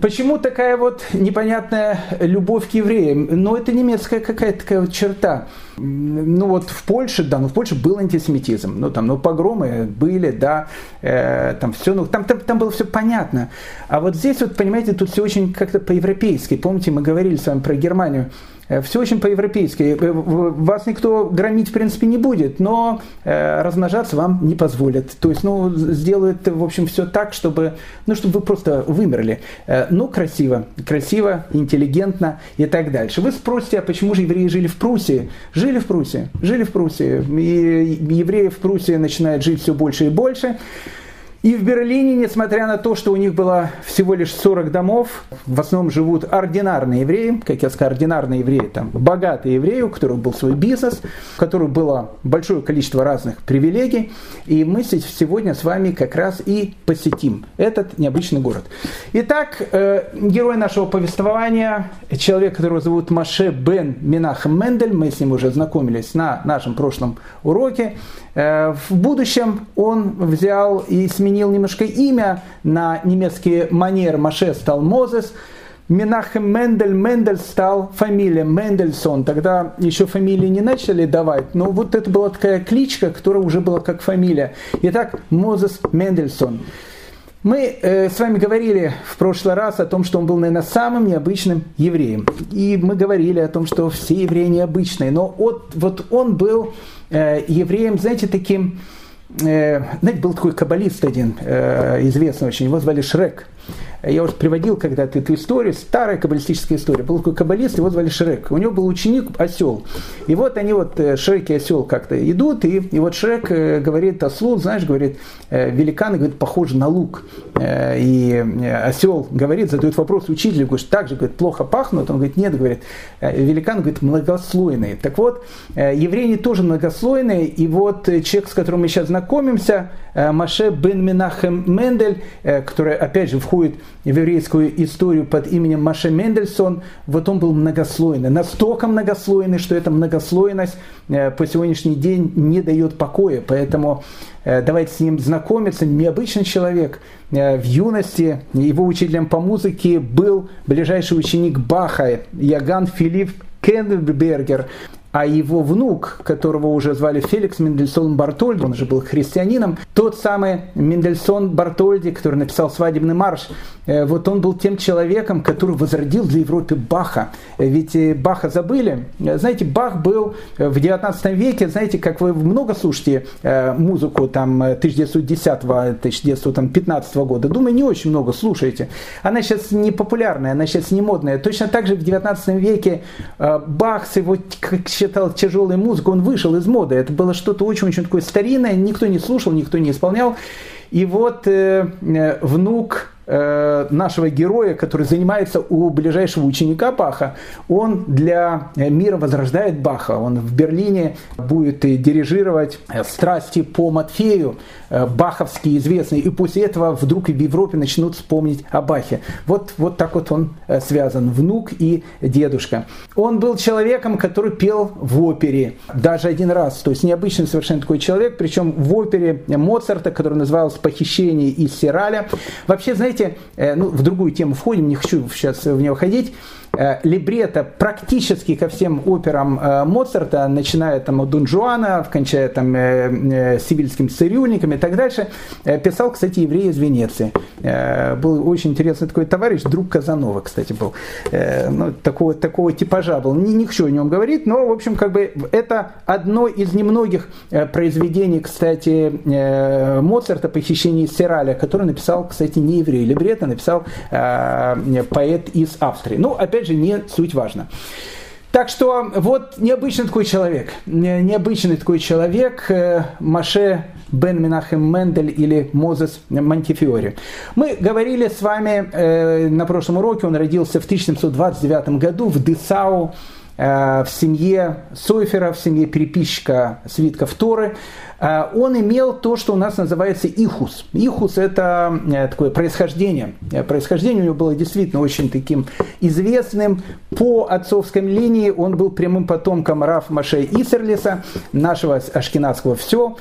Почему такая вот непонятная любовь к евреям? Ну, это немецкая какая-то такая вот черта. Ну, вот в Польше, да, ну, в Польше был антисемитизм. Ну, там, ну, погромы были, да, э, там все, ну, там, там, там было все понятно. А вот здесь вот, понимаете, тут все очень как-то по-европейски. Помните, мы говорили с вами про Германию. Э, все очень по-европейски. Э, вас никто громить, в принципе, не будет, но э, размножаться вам не позволят. То есть, ну, сделают, в общем, все так, чтобы, ну, чтобы вы просто вымерли. Ну, красиво, красиво, интеллигентно и так дальше. Вы спросите, а почему же евреи жили в Пруссии? Жили в Пруссии, жили в Пруссии. И евреи в Пруссии начинают жить все больше и больше. И в Берлине, несмотря на то, что у них было всего лишь 40 домов, в основном живут ординарные евреи, как я сказал, ординарные евреи, там, богатые евреи, у которых был свой бизнес, у которых было большое количество разных привилегий. И мы сегодня с вами как раз и посетим этот необычный город. Итак, э, герой нашего повествования, человек, которого зовут Маше Бен Минахем Мендель, мы с ним уже знакомились на нашем прошлом уроке. Э, в будущем он взял и сменил немножко имя на немецкий манер. Маше стал Мозес. Менахем Мендель, Мендель стал фамилия Мендельсон. Тогда еще фамилии не начали давать, но вот это была такая кличка, которая уже была как фамилия. Итак, Мозес Мендельсон. Мы э, с вами говорили в прошлый раз о том, что он был, наверное, самым необычным евреем. И мы говорили о том, что все евреи необычные. Но вот, вот он был э, евреем, знаете, таким... Э, знаете, был такой каббалист один, э, известный очень, его звали Шрек. Я уже приводил когда-то эту историю, старая каббалистическая история. Был такой каббалист, его звали Шрек. У него был ученик осел. И вот они вот, э, Шрек и осел как-то идут, и, и вот Шрек э, говорит ослу, знаешь, говорит, великан, говорит, похож на лук. И осел говорит, задает вопрос учителю, говорит, так же, говорит, плохо пахнут. Он говорит, нет, говорит, великан, говорит, многослойный. Так вот, евреи тоже многослойные, и вот человек, с которым мы сейчас знакомимся, Маше бен Минахем Мендель, который, опять же, входит в еврейскую историю под именем Маше Мендельсон, вот он был многослойный, настолько многослойный, что эта многослойность по сегодняшний день не дает покоя, поэтому давайте с ним знакомиться, необычный человек. В юности. Его учителем по музыке был ближайший ученик Баха, Яган Филипп Кенбергер, а его внук, которого уже звали Феликс Мендельсон Бартольди, он же был христианином, тот самый Мендельсон Бартольди, который написал «Свадебный марш», э, вот он был тем человеком, который возродил для Европы Баха. Ведь э, Баха забыли. Знаете, Бах был в 19 веке, знаете, как вы много слушаете э, музыку там 1910-1915 года, думаю, не очень много слушаете. Она сейчас не популярная, она сейчас не модная. Точно так же в 19 веке Бах с его, как считал тяжелой музыкой, он вышел из моды. Это было что-то очень-очень такое старинное, никто не слушал, никто не исполнял. И вот э, э внук нашего героя, который занимается у ближайшего ученика Баха, он для мира возрождает Баха. Он в Берлине будет дирижировать страсти по Матфею, э, баховские известные, и после этого вдруг и в Европе начнут вспомнить о Бахе. Вот, вот так вот он э, связан, внук и дедушка. Он был человеком, который пел в опере даже один раз, то есть необычный совершенно такой человек, причем в опере Моцарта, который назывался «Похищение из Сираля». Вообще, знаете, знаете, э, ну, в другую тему входим, не хочу сейчас в нее ходить, Э, либретто практически ко всем операм э, Моцарта, начиная там от Дон Жуана, кончая там э, Сибильским цирюльником и так дальше, писал, кстати, еврей из Венеции. Был очень интересный такой товарищ, друг Казанова, кстати, был. Ну, такого, такого типажа был. Не, хочу о нем говорить, но, в общем, как бы это одно из немногих произведений, кстати, Моцарта «Похищение Сираля», который написал, кстати, не еврей. Либретто написал поэт из Австрии. Ну, опять же, не суть важно. Так что вот необычный такой человек, необычный такой человек э, Маше Бен Минахем Мендель или Мозес Монтифиори. Мы говорили с вами э, на прошлом уроке, он родился в 1729 году в Десау, в семье Сойфера, в семье переписчика свитков Торы. А, он имел то, что у нас называется ихус. Ихус – это э, такое происхождение. Э, происхождение у него было действительно очень таким известным. По отцовской линии он был прямым потомком Раф Маше Исерлиса, нашего ашкенадского «все»,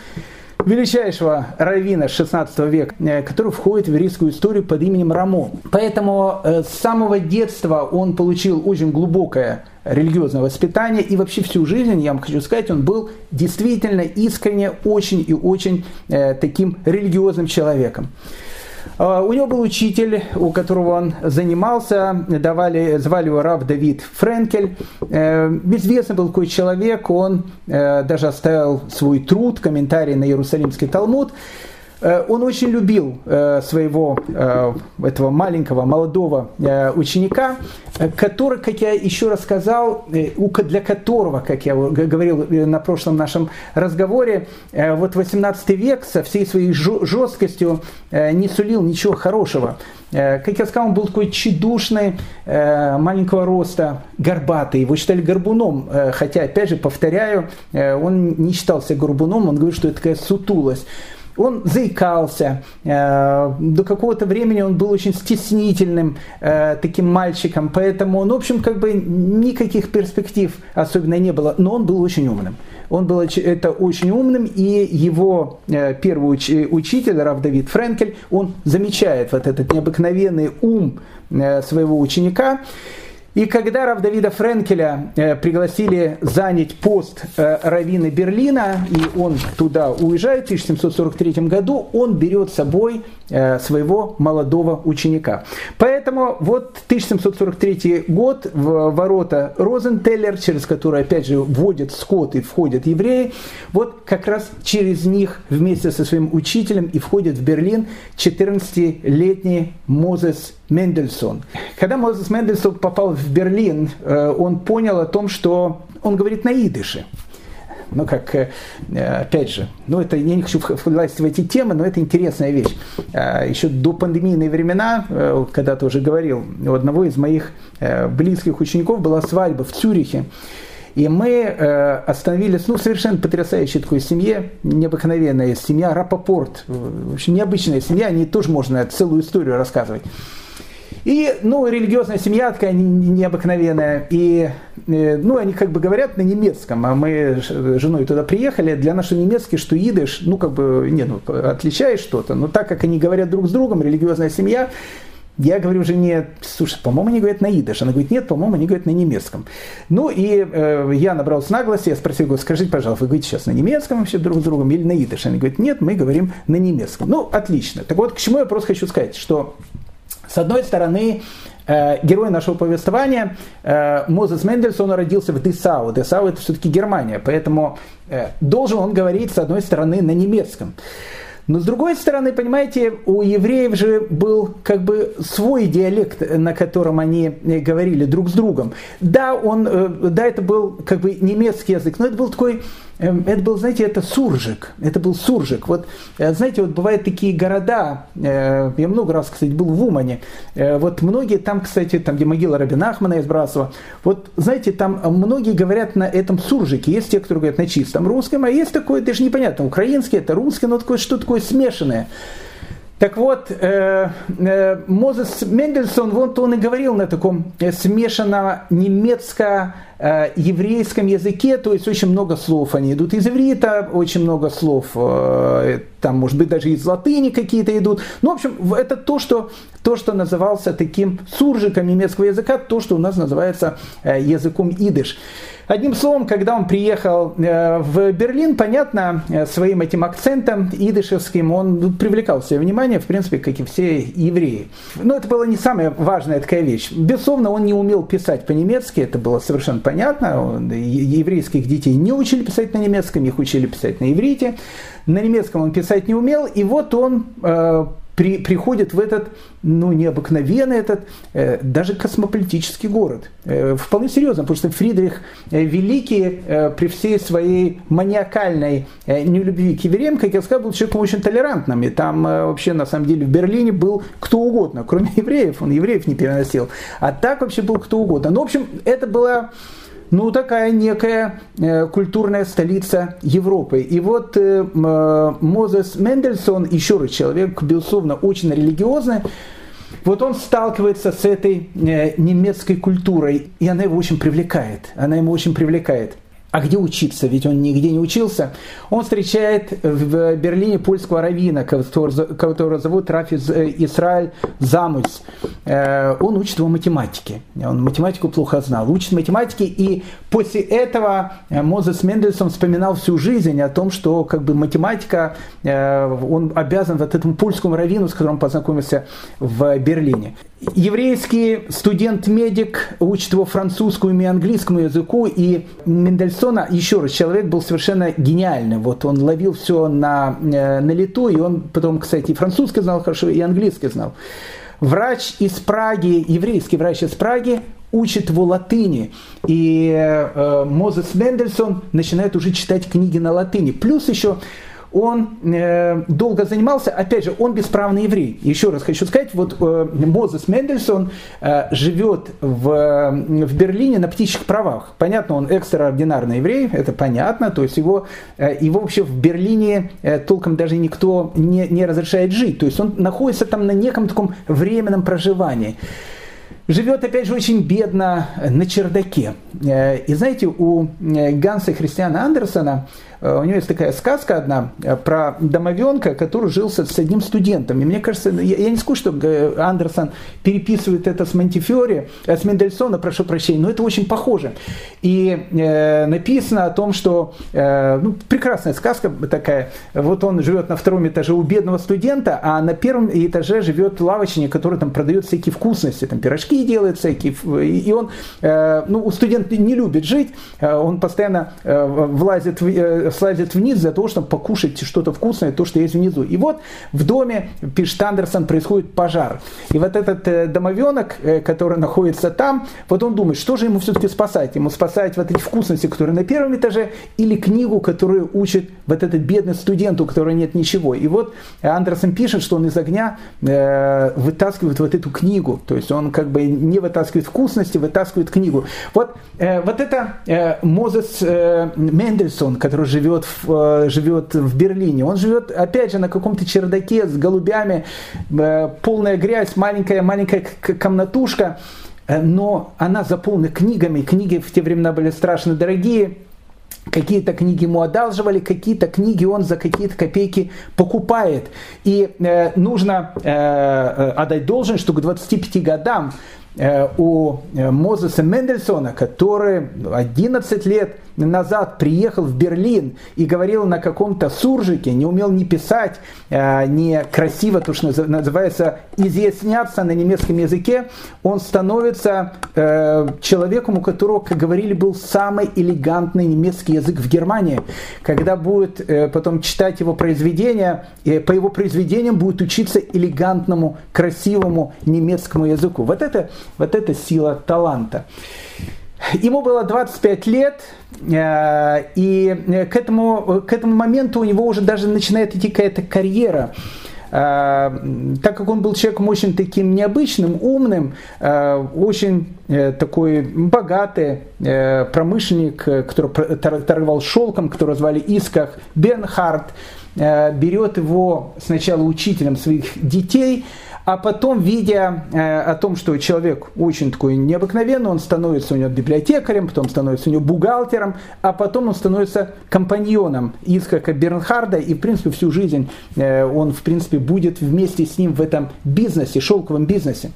величайшего раввина 16 века, э, который входит в еврейскую историю под именем Рамон. Поэтому с самого детства он получил очень глубокое религиозное воспитание и вообще всю жизнь, я вам хочу сказать, он был действительно искренне очень и очень э, таким религиозным человеком. А, у него был учитель, у которого он занимался, давали, звали его Рав Давид Френкель. Э, известный был такой человек, он э, даже оставил свой труд, комментарий на Иерусалимский Талмуд. Э, он очень любил э, своего э, этого маленького молодого ученика, который, как я еще раз сказал, для которого, как я говорил на прошлом нашем разговоре, вот 18 век со всей своей жесткостью не сулил ничего хорошего. Как я сказал, он был такой чедушный, маленького роста, горбатый. Его считали горбуном, хотя, опять же, повторяю, он не считался горбуном, он говорит, что это такая сутулость он заикался, э, до какого-то времени он был очень стеснительным э, таким мальчиком, поэтому, ну, в общем, как бы никаких перспектив особенно не было, но он был очень умным. Он был это очень умным, и его э, первый учитель, Рав Давид Френкель, он замечает вот этот необыкновенный ум своего ученика, и когда Рав Давида Френкеля э, пригласили занять пост э, раввина Берлина, и он туда уезжает в 1743 году, он берет с собой э, своего молодого ученика. Поэтому вот 1743 год, в ворота Розентеллер, через которые, опять же, вводят скот и входят евреи, вот как раз через них вместе со своим учителем и входит в Берлин 14-летний Мозес Мендельсон. Когда Мозес Мендельсон попал в Берлин, э, он понял о том, что он говорит на идыше ну, как, э, опять же, ну, это, я не хочу вкладывать в эти темы, но это интересная вещь. А, Еще до пандемийные времена, э, когда ты уже говорил, у одного из моих близких учеников была свадьба в Цюрихе, и мы остановились, ну, совершенно потрясающей такой семье, необыкновенная семья, Рапопорт, в общем, необычная семья, о ней тоже можно целую историю рассказывать. И, ну, религиозная семья такая необыкновенная. И, э, ну, они как бы говорят на немецком, а мы с женой туда приехали. Для нашего немецкий, что идыш, ну, как бы, не, ну, отличает что-то. Но так как они говорят друг с другом, религиозная семья, я говорю жене, слушай, по-моему, они говорят на идыш. Она говорит, нет, по-моему, они говорят на немецком. Ну, и э, я набрался наглости, я спросил, говорю, скажите, пожалуйста, вы говорите сейчас на немецком вообще друг с другом или на идыш? Они говорят, нет, мы говорим на немецком. Ну, отлично. Так вот, к чему я просто хочу сказать, что с одной стороны, э, герой нашего повествования э, Мозес Мендельсон родился в Десау. Десау это все-таки Германия, поэтому э, должен он говорить, с одной стороны, на немецком. Но с другой стороны, понимаете, у евреев же был как бы свой диалект, на котором они говорили друг с другом. Да, он, да, это был как бы немецкий язык, но это был такой это был, знаете, это суржик. Это был суржик. Вот, э, знаете, вот бывают такие города, э, я много раз, кстати, был в Умане, э, вот многие там, кстати, там, где могила Рабина Ахмана из Брасова, вот, знаете, там многие говорят на этом суржике. Есть те, которые говорят на чистом русском, а есть такое, даже непонятно, украинский, это русский, но такое, что такое смешанное. Так вот, э, э, Мозес Мендельсон, вот он и говорил на таком э, смешанном немецко-еврейском языке, то есть очень много слов они идут из иврита, очень много слов, там, может быть, даже из латыни какие-то идут. Ну, в общем, это то, что, то, что назывался таким суржиком немецкого языка, то, что у нас называется языком идыш. Одним словом, когда он приехал э, в Берлин, понятно, э, своим этим акцентом идышевским он привлекал себе внимание, в принципе, как и все евреи. Но это была не самая важная такая вещь. Безусловно, он не умел писать по-немецки, это было совершенно понятно. Еврейских детей не учили писать на немецком, их учили писать на иврите. На немецком он писать не умел, и вот он э, при, приходит в этот, ну, необыкновенный этот, э, даже космополитический город. Э, вполне серьезно, потому что Фридрих э, Великий э, при всей своей маниакальной э, нелюбви к евреям, как я сказал, был человеком очень толерантным. И там э, вообще, на самом деле, в Берлине был кто угодно, кроме евреев. Он евреев не переносил. А так вообще был кто угодно. Ну, в общем, это была ну, такая некая э, культурная столица Европы. И вот э, э, Мозес Мендельсон, еще раз человек, безусловно, очень религиозный, вот он сталкивается с этой немецкой культурой, и она его очень привлекает. Она ему очень привлекает. А где учиться? Ведь он нигде не учился. Он встречает в Берлине польского равина, которого зовут Рафис э, Исраиль Замусь. Э, он учит его математике. Он математику плохо знал. Учит математике, и после этого э, Мозес Мендельсон вспоминал всю жизнь о том, что как бы математика, он обязан вот этому польскому раввину, с которым познакомился в Берлине. Еврейский студент-медик учит его французскому и английскому языку, и Мендельсона, еще раз, человек был совершенно гениальный. Вот он ловил все на, э, на лету, и он потом, кстати, и французский знал хорошо, и английский знал. Врач из Праги, еврейский врач из Праги, учит его латыни. И э, Мозес Мендельсон начинает уже читать книги на латыни. Плюс еще он э, долго занимался, опять же, он бесправный еврей. Еще раз хочу сказать, вот э, Мозес Мендельсон э, живет в, в Берлине на птичьих правах. Понятно, он экстраординарный еврей, это понятно, то есть его, э, его вообще в Берлине э, толком даже никто не, не разрешает жить. То есть он находится там на неком таком временном проживании живет, опять же, очень бедно на чердаке. И знаете, у Ганса Христиана Андерсона у него есть такая сказка одна про домовенка, который жил с, одним студентом. И мне кажется, я, я не скажу, что Андерсон переписывает это с Монтифиори, с Мендельсона, прошу прощения, но это очень похоже. И э, написано о том, что э, ну, прекрасная сказка такая. Вот он живет на втором этаже у бедного студента, а на первом этаже живет лавочник, который там продает всякие вкусности, там пирожки делает всякие. И он, э, ну, у студента не любит жить, э, он постоянно э, влазит, э, слазит вниз для того, чтобы покушать что-то вкусное, то, что есть внизу. И вот в доме, пишет Андерсон, происходит пожар. И вот этот э, домовенок, э, который находится там, вот он думает, что же ему все-таки спасать? Ему спасать вот эти вкусности, которые на первом этаже, или книгу, которую учит вот этот бедный студент, у которого нет ничего. И вот Андерсон пишет, что он из огня э, вытаскивает вот эту книгу. То есть он как бы не вытаскивает вкусности, вытаскивает книгу. Вот, вот это Мозес Мендельсон, который живет в, э, живет в Берлине. Он живет, опять же, на каком-то чердаке с голубями, э, полная грязь, маленькая-маленькая комнатушка э, но она заполнена книгами. Книги в те времена были страшно дорогие. Какие-то книги ему одалживали, какие-то книги он за какие-то копейки покупает. И э, нужно э, отдать должен, что к 25 годам у э, Мозеса Мендельсона, который 11 лет назад приехал в Берлин и говорил на каком-то суржике, не умел ни писать, э, не красиво, то, что называется, изъясняться на немецком языке, он становится э, человеком, у которого, как говорили, был самый элегантный немецкий язык в Германии. Когда будет э, потом читать его произведения, по его произведениям будет учиться элегантному, красивому немецкому языку. Вот это, вот это сила таланта. Ему было 25 лет, э, и к этому, к этому моменту у него уже даже начинает идти какая-то карьера. Э, так как он был человеком очень таким необычным, умным, э, очень такой богатый промышленник, который торговал шелком, которого звали Исках Бенхард, берет его сначала учителем своих детей, а потом, видя э, о том, что человек очень такой необыкновенный, он становится у него библиотекарем, потом становится у него бухгалтером, а потом он становится компаньоном Исхака Бернхарда, и, в принципе, всю жизнь э, он, в принципе, будет вместе с ним в этом бизнесе, шелковом бизнесе.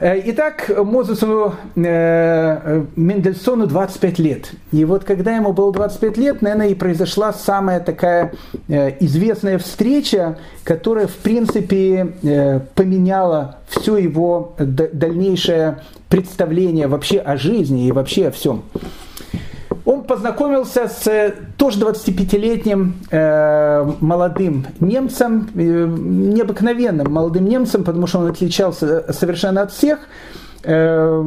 Э, итак, Мозесу э, Мендельсону 25 лет. И вот когда ему было 25 лет, наверное, и произошла самая такая э, известная встреча, которая, в принципе, э, поменяла все его дальнейшее представление вообще о жизни и вообще о всем он познакомился с э, тоже 25-летним э, молодым немцем, э, необыкновенным молодым немцем, потому что он отличался совершенно от всех. Э,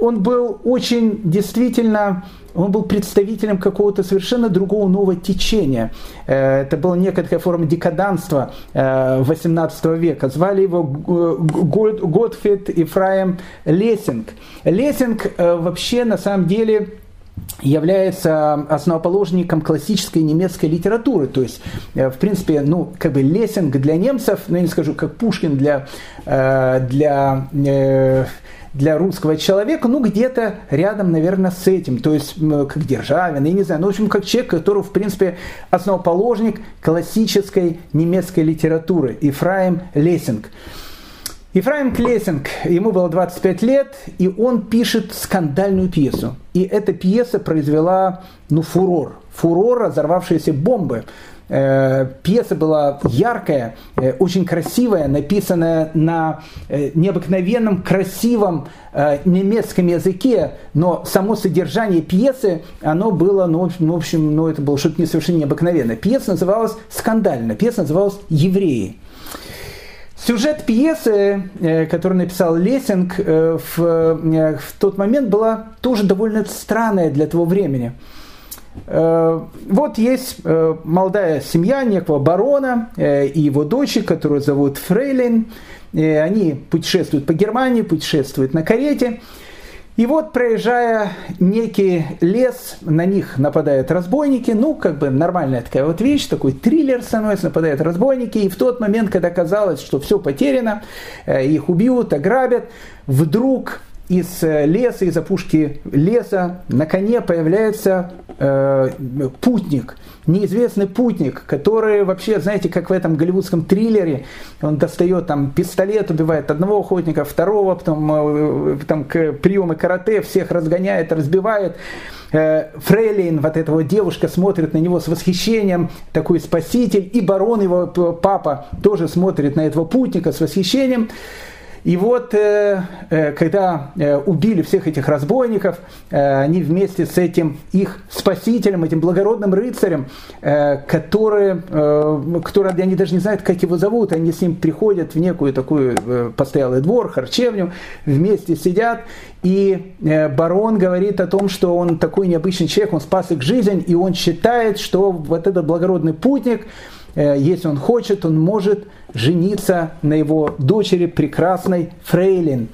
он был очень действительно он был представителем какого-то совершенно другого нового течения. Э, это была некая форма декаданства 18 э, века. Звали его Готфрид Эфраим Лессинг. Лессинг вообще на самом деле является основоположником классической немецкой литературы. То есть, э, в принципе, ну, как бы Лессинг для немцев, ну, я не скажу, как Пушкин для, э, для э, для русского человека, ну, где-то рядом, наверное, с этим. То есть, как Державин, я не знаю, ну, в общем, как человек, который, в принципе, основоположник классической немецкой литературы, Ифраим Лессинг. Ефраим Клессинг, ему было 25 лет, и он пишет скандальную пьесу. И эта пьеса произвела ну, фурор. Фурор разорвавшиеся бомбы. Э, пьеса была яркая, э, очень красивая, написанная на э, необыкновенном, красивом немецком языке, но само содержание пьесы, оно было, ну, в общем, ну, это было что-то совершенно необыкновенное. Пьеса называлась «Скандально», пьеса называлась «Евреи». Сюжет пьесы, э, которую написал Лессинг э, в, э, в тот момент, была тоже довольно странная для того времени. Вот есть молодая семья некого барона и его дочь, которую зовут Фрейлин. Они путешествуют по Германии, путешествуют на карете. И вот, проезжая некий лес, на них нападают разбойники, ну, как бы нормальная такая вот вещь, такой триллер становится, нападают разбойники, и в тот момент, когда казалось, что все потеряно, э, их убьют, ограбят, вдруг из леса, из опушки леса на коне появляется э, путник, неизвестный путник, который вообще, знаете, как в этом голливудском триллере, он достает там пистолет, убивает одного охотника, второго, потом там, приемы карате, всех разгоняет, разбивает. Э, Фрейлин, вот эта вот девушка, смотрит на него с восхищением, такой спаситель, и барон его папа тоже смотрит на этого путника с восхищением. И вот, э, э, когда э, убили всех этих разбойников, они вместе с этим их спасителем, этим благородным рыцарем, который, который, они даже не знают, как его зовут, они с ним приходят в некую такую постоялый двор, харчевню, вместе сидят, и барон говорит о том, что он такой необычный человек, он спас их жизнь, и он считает, что вот этот благородный путник, если он хочет, он может жениться на его дочери прекрасной Фрейлин.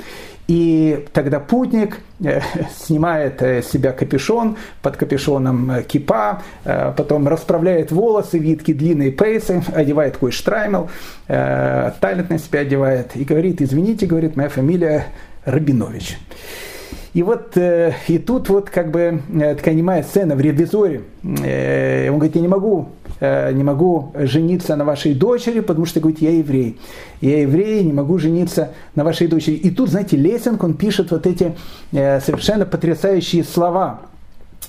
И тогда путник э, снимает э, с себя капюшон, под капюшоном э, кипа, потом расправляет волосы, витки, длинные пейсы, одевает такой штраймел, талент на себя одевает и говорит, извините, говорит, моя фамилия Рабинович. И вот и тут вот как бы такая немая сцена в ревизоре. Он говорит, я не могу Э, не могу жениться на вашей дочери, потому что, говорит, я еврей. Я еврей, не могу жениться на вашей дочери. И тут, знаете, Лесинг, он пишет вот эти э, совершенно потрясающие слова,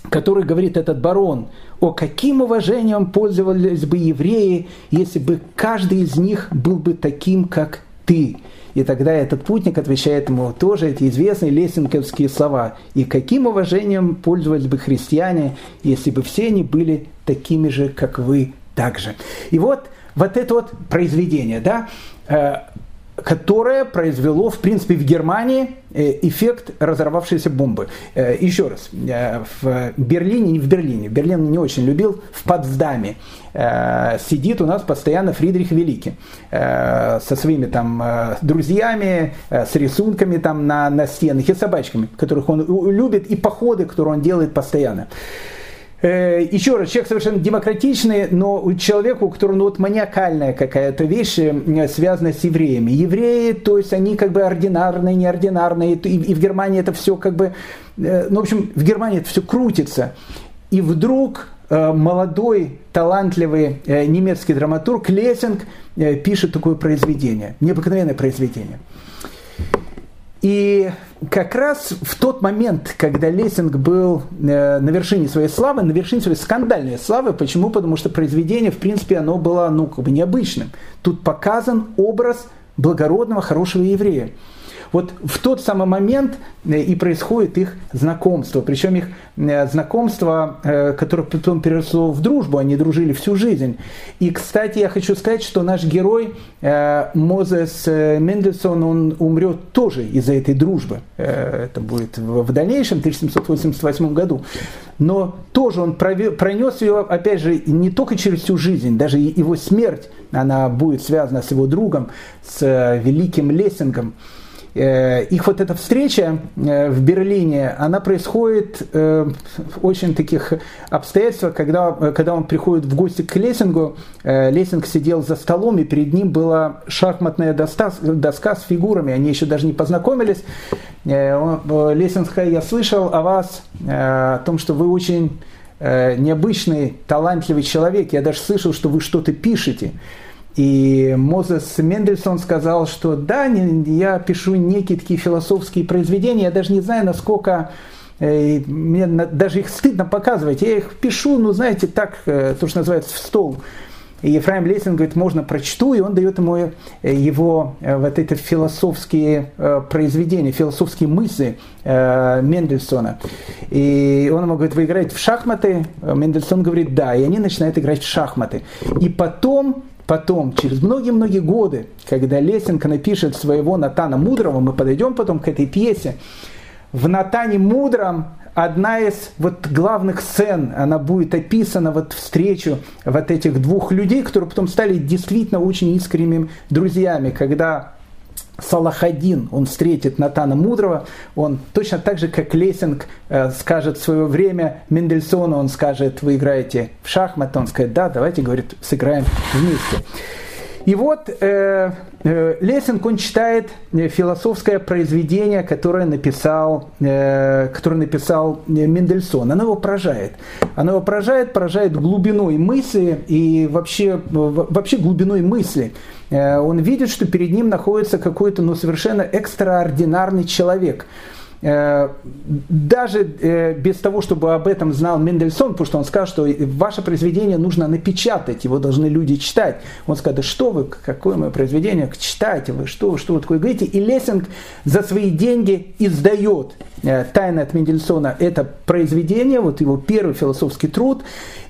которые говорит этот барон, о каким уважением пользовались бы евреи, если бы каждый из них был бы таким, как ты. И тогда этот путник отвечает ему тоже эти известные лесенковские слова. И каким уважением пользовались бы христиане, если бы все они были такими же, как вы также. И вот, вот это вот произведение, да, э, которое произвело, в принципе, в Германии э, эффект разорвавшейся бомбы. Э, еще раз, в Берлине, не в Берлине, Берлин не очень любил, в Потсдаме сидит у нас постоянно Фридрих Великий со своими там друзьями, с рисунками там на, на стенах и собачками, которых он любит, и походы, которые он делает постоянно. Э, еще раз, человек совершенно демократичный, но человеку, у которого ну, вот маниакальная какая-то вещь, э, связанная с евреями. Евреи, то есть они как бы ординарные, неординарные, и, и в Германии это все как бы, э, ну, в общем, в Германии это все крутится. И вдруг молодой, талантливый немецкий драматург Лессинг пишет такое произведение, необыкновенное произведение. И как раз в тот момент, когда Лессинг был э, на вершине своей славы, на вершине своей скандальной славы, почему? Потому что произведение, в принципе, оно было, ну, как бы необычным. Тут показан образ благородного, хорошего еврея. Вот в тот самый момент э, и происходит их знакомство. Причем их э, знакомство, э, которое потом переросло в дружбу, они дружили всю жизнь. И, кстати, я хочу сказать, что наш герой Мозес Мендельсон, он умрет тоже из-за этой дружбы. Это будет в дальнейшем, в 1788 году. Но тоже он пронес ее, опять же, не только через всю жизнь, даже его смерть, она будет связана с его другом, с великим Лессингом. Э, их вот эта встреча э, в Берлине, она происходит э, в очень таких обстоятельствах, когда, когда он приходит в гости к Лессингу, Лессинг сидел за столом, и перед ним была шахматная доска, доска с фигурами, они еще даже не познакомились. Лессинг я слышал о вас, о том, что вы очень необычный, талантливый человек, я даже слышал, что вы что-то пишете. И Мозес Мендельсон сказал, что да, я пишу некие такие философские произведения, я даже не знаю, насколько э, мне даже их стыдно показывать. Я их пишу, ну, знаете, так, э, то, что называется, в стол. И Ефраим Лейсин говорит, можно прочту, и он дает ему э, его вот эти философские произведения, философские мысли Мендельсона. И он ему говорит, вы играете в шахматы? Мендельсон говорит, да. И они начинают играть в шахматы. И потом Потом, через многие-многие годы, когда Лесенко напишет своего Натана Мудрого, мы подойдем потом к этой пьесе, в Натане Мудром одна из вот главных сцен, она будет описана вот встречу вот этих двух людей, которые потом стали действительно очень искренними друзьями, когда Салахадин, он встретит Натана Мудрого, он точно так же, как Лессинг э, скажет в свое время Мендельсону, он скажет, вы играете в шахматы, он скажет, да, давайте, говорит, сыграем вместе. И вот э, э, Лессинг, он читает философское произведение, которое написал, э, которое написал Мендельсон. Оно его поражает. Оно его поражает, поражает глубиной мысли и вообще, вообще глубиной мысли. Э, он видит, что перед ним находится какой-то ну, совершенно экстраординарный человек – Э, даже э, без того, чтобы об этом знал Мендельсон, потому что он сказал, что ваше произведение нужно напечатать, его должны люди читать. Он сказал, да что вы, какое мое произведение, читайте вы, что, что вы такое говорите. И Лессинг за свои деньги издает э, «Тайна от Мендельсона» это произведение, вот его первый философский труд,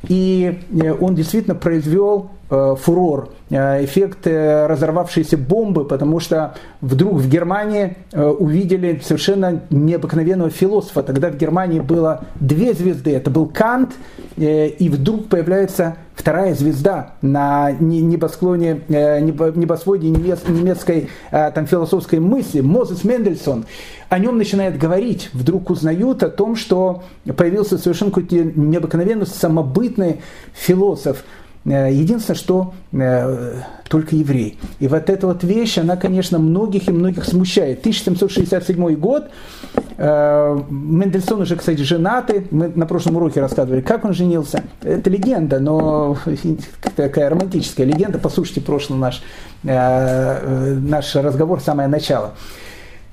и он действительно произвел Э, фурор, э, эффект э, разорвавшейся бомбы, потому что вдруг в Германии увидели совершенно необыкновенного философа. Тогда в Германии было две звезды. Это был Кант, и вдруг появляется вторая звезда на небосклоне, небосводе немецкой там, философской мысли, Мозес Мендельсон. О нем начинает говорить, вдруг узнают о том, что появился совершенно какой-то необыкновенный самобытный философ – Э, единственное, что э, только еврей. И вот эта вот вещь, она, конечно, многих и многих смущает. 1767 год, э, Мендельсон уже, кстати, женатый. Мы на прошлом уроке рассказывали, как он женился. Это легенда, но такая романтическая легенда. Послушайте прошлый наш, наш разговор, самое начало.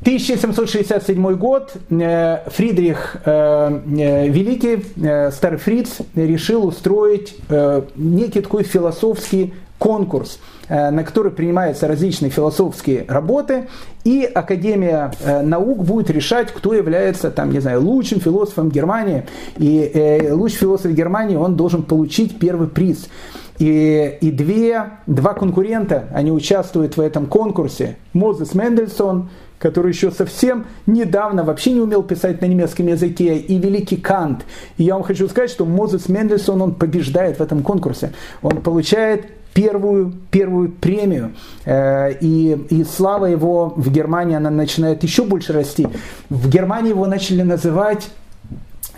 1767 год э, Фридрих э, э, Великий, старый фриц, решил устроить некий такой философский конкурс, на который принимаются различные философские работы, и Академия наук будет решать, кто является, там, не знаю, лучшим философом Германии. И лучший философ Германии, он должен получить первый приз. И, и две, два конкурента, они участвуют в этом конкурсе. Мозес Мендельсон – который еще совсем недавно вообще не умел писать на немецком языке, и великий Кант. И я вам хочу сказать, что Мозес Мендельсон, он побеждает в этом конкурсе. Он получает первую, первую премию. Э, и, и слава его в Германии, она начинает еще больше расти. В Германии его начали называть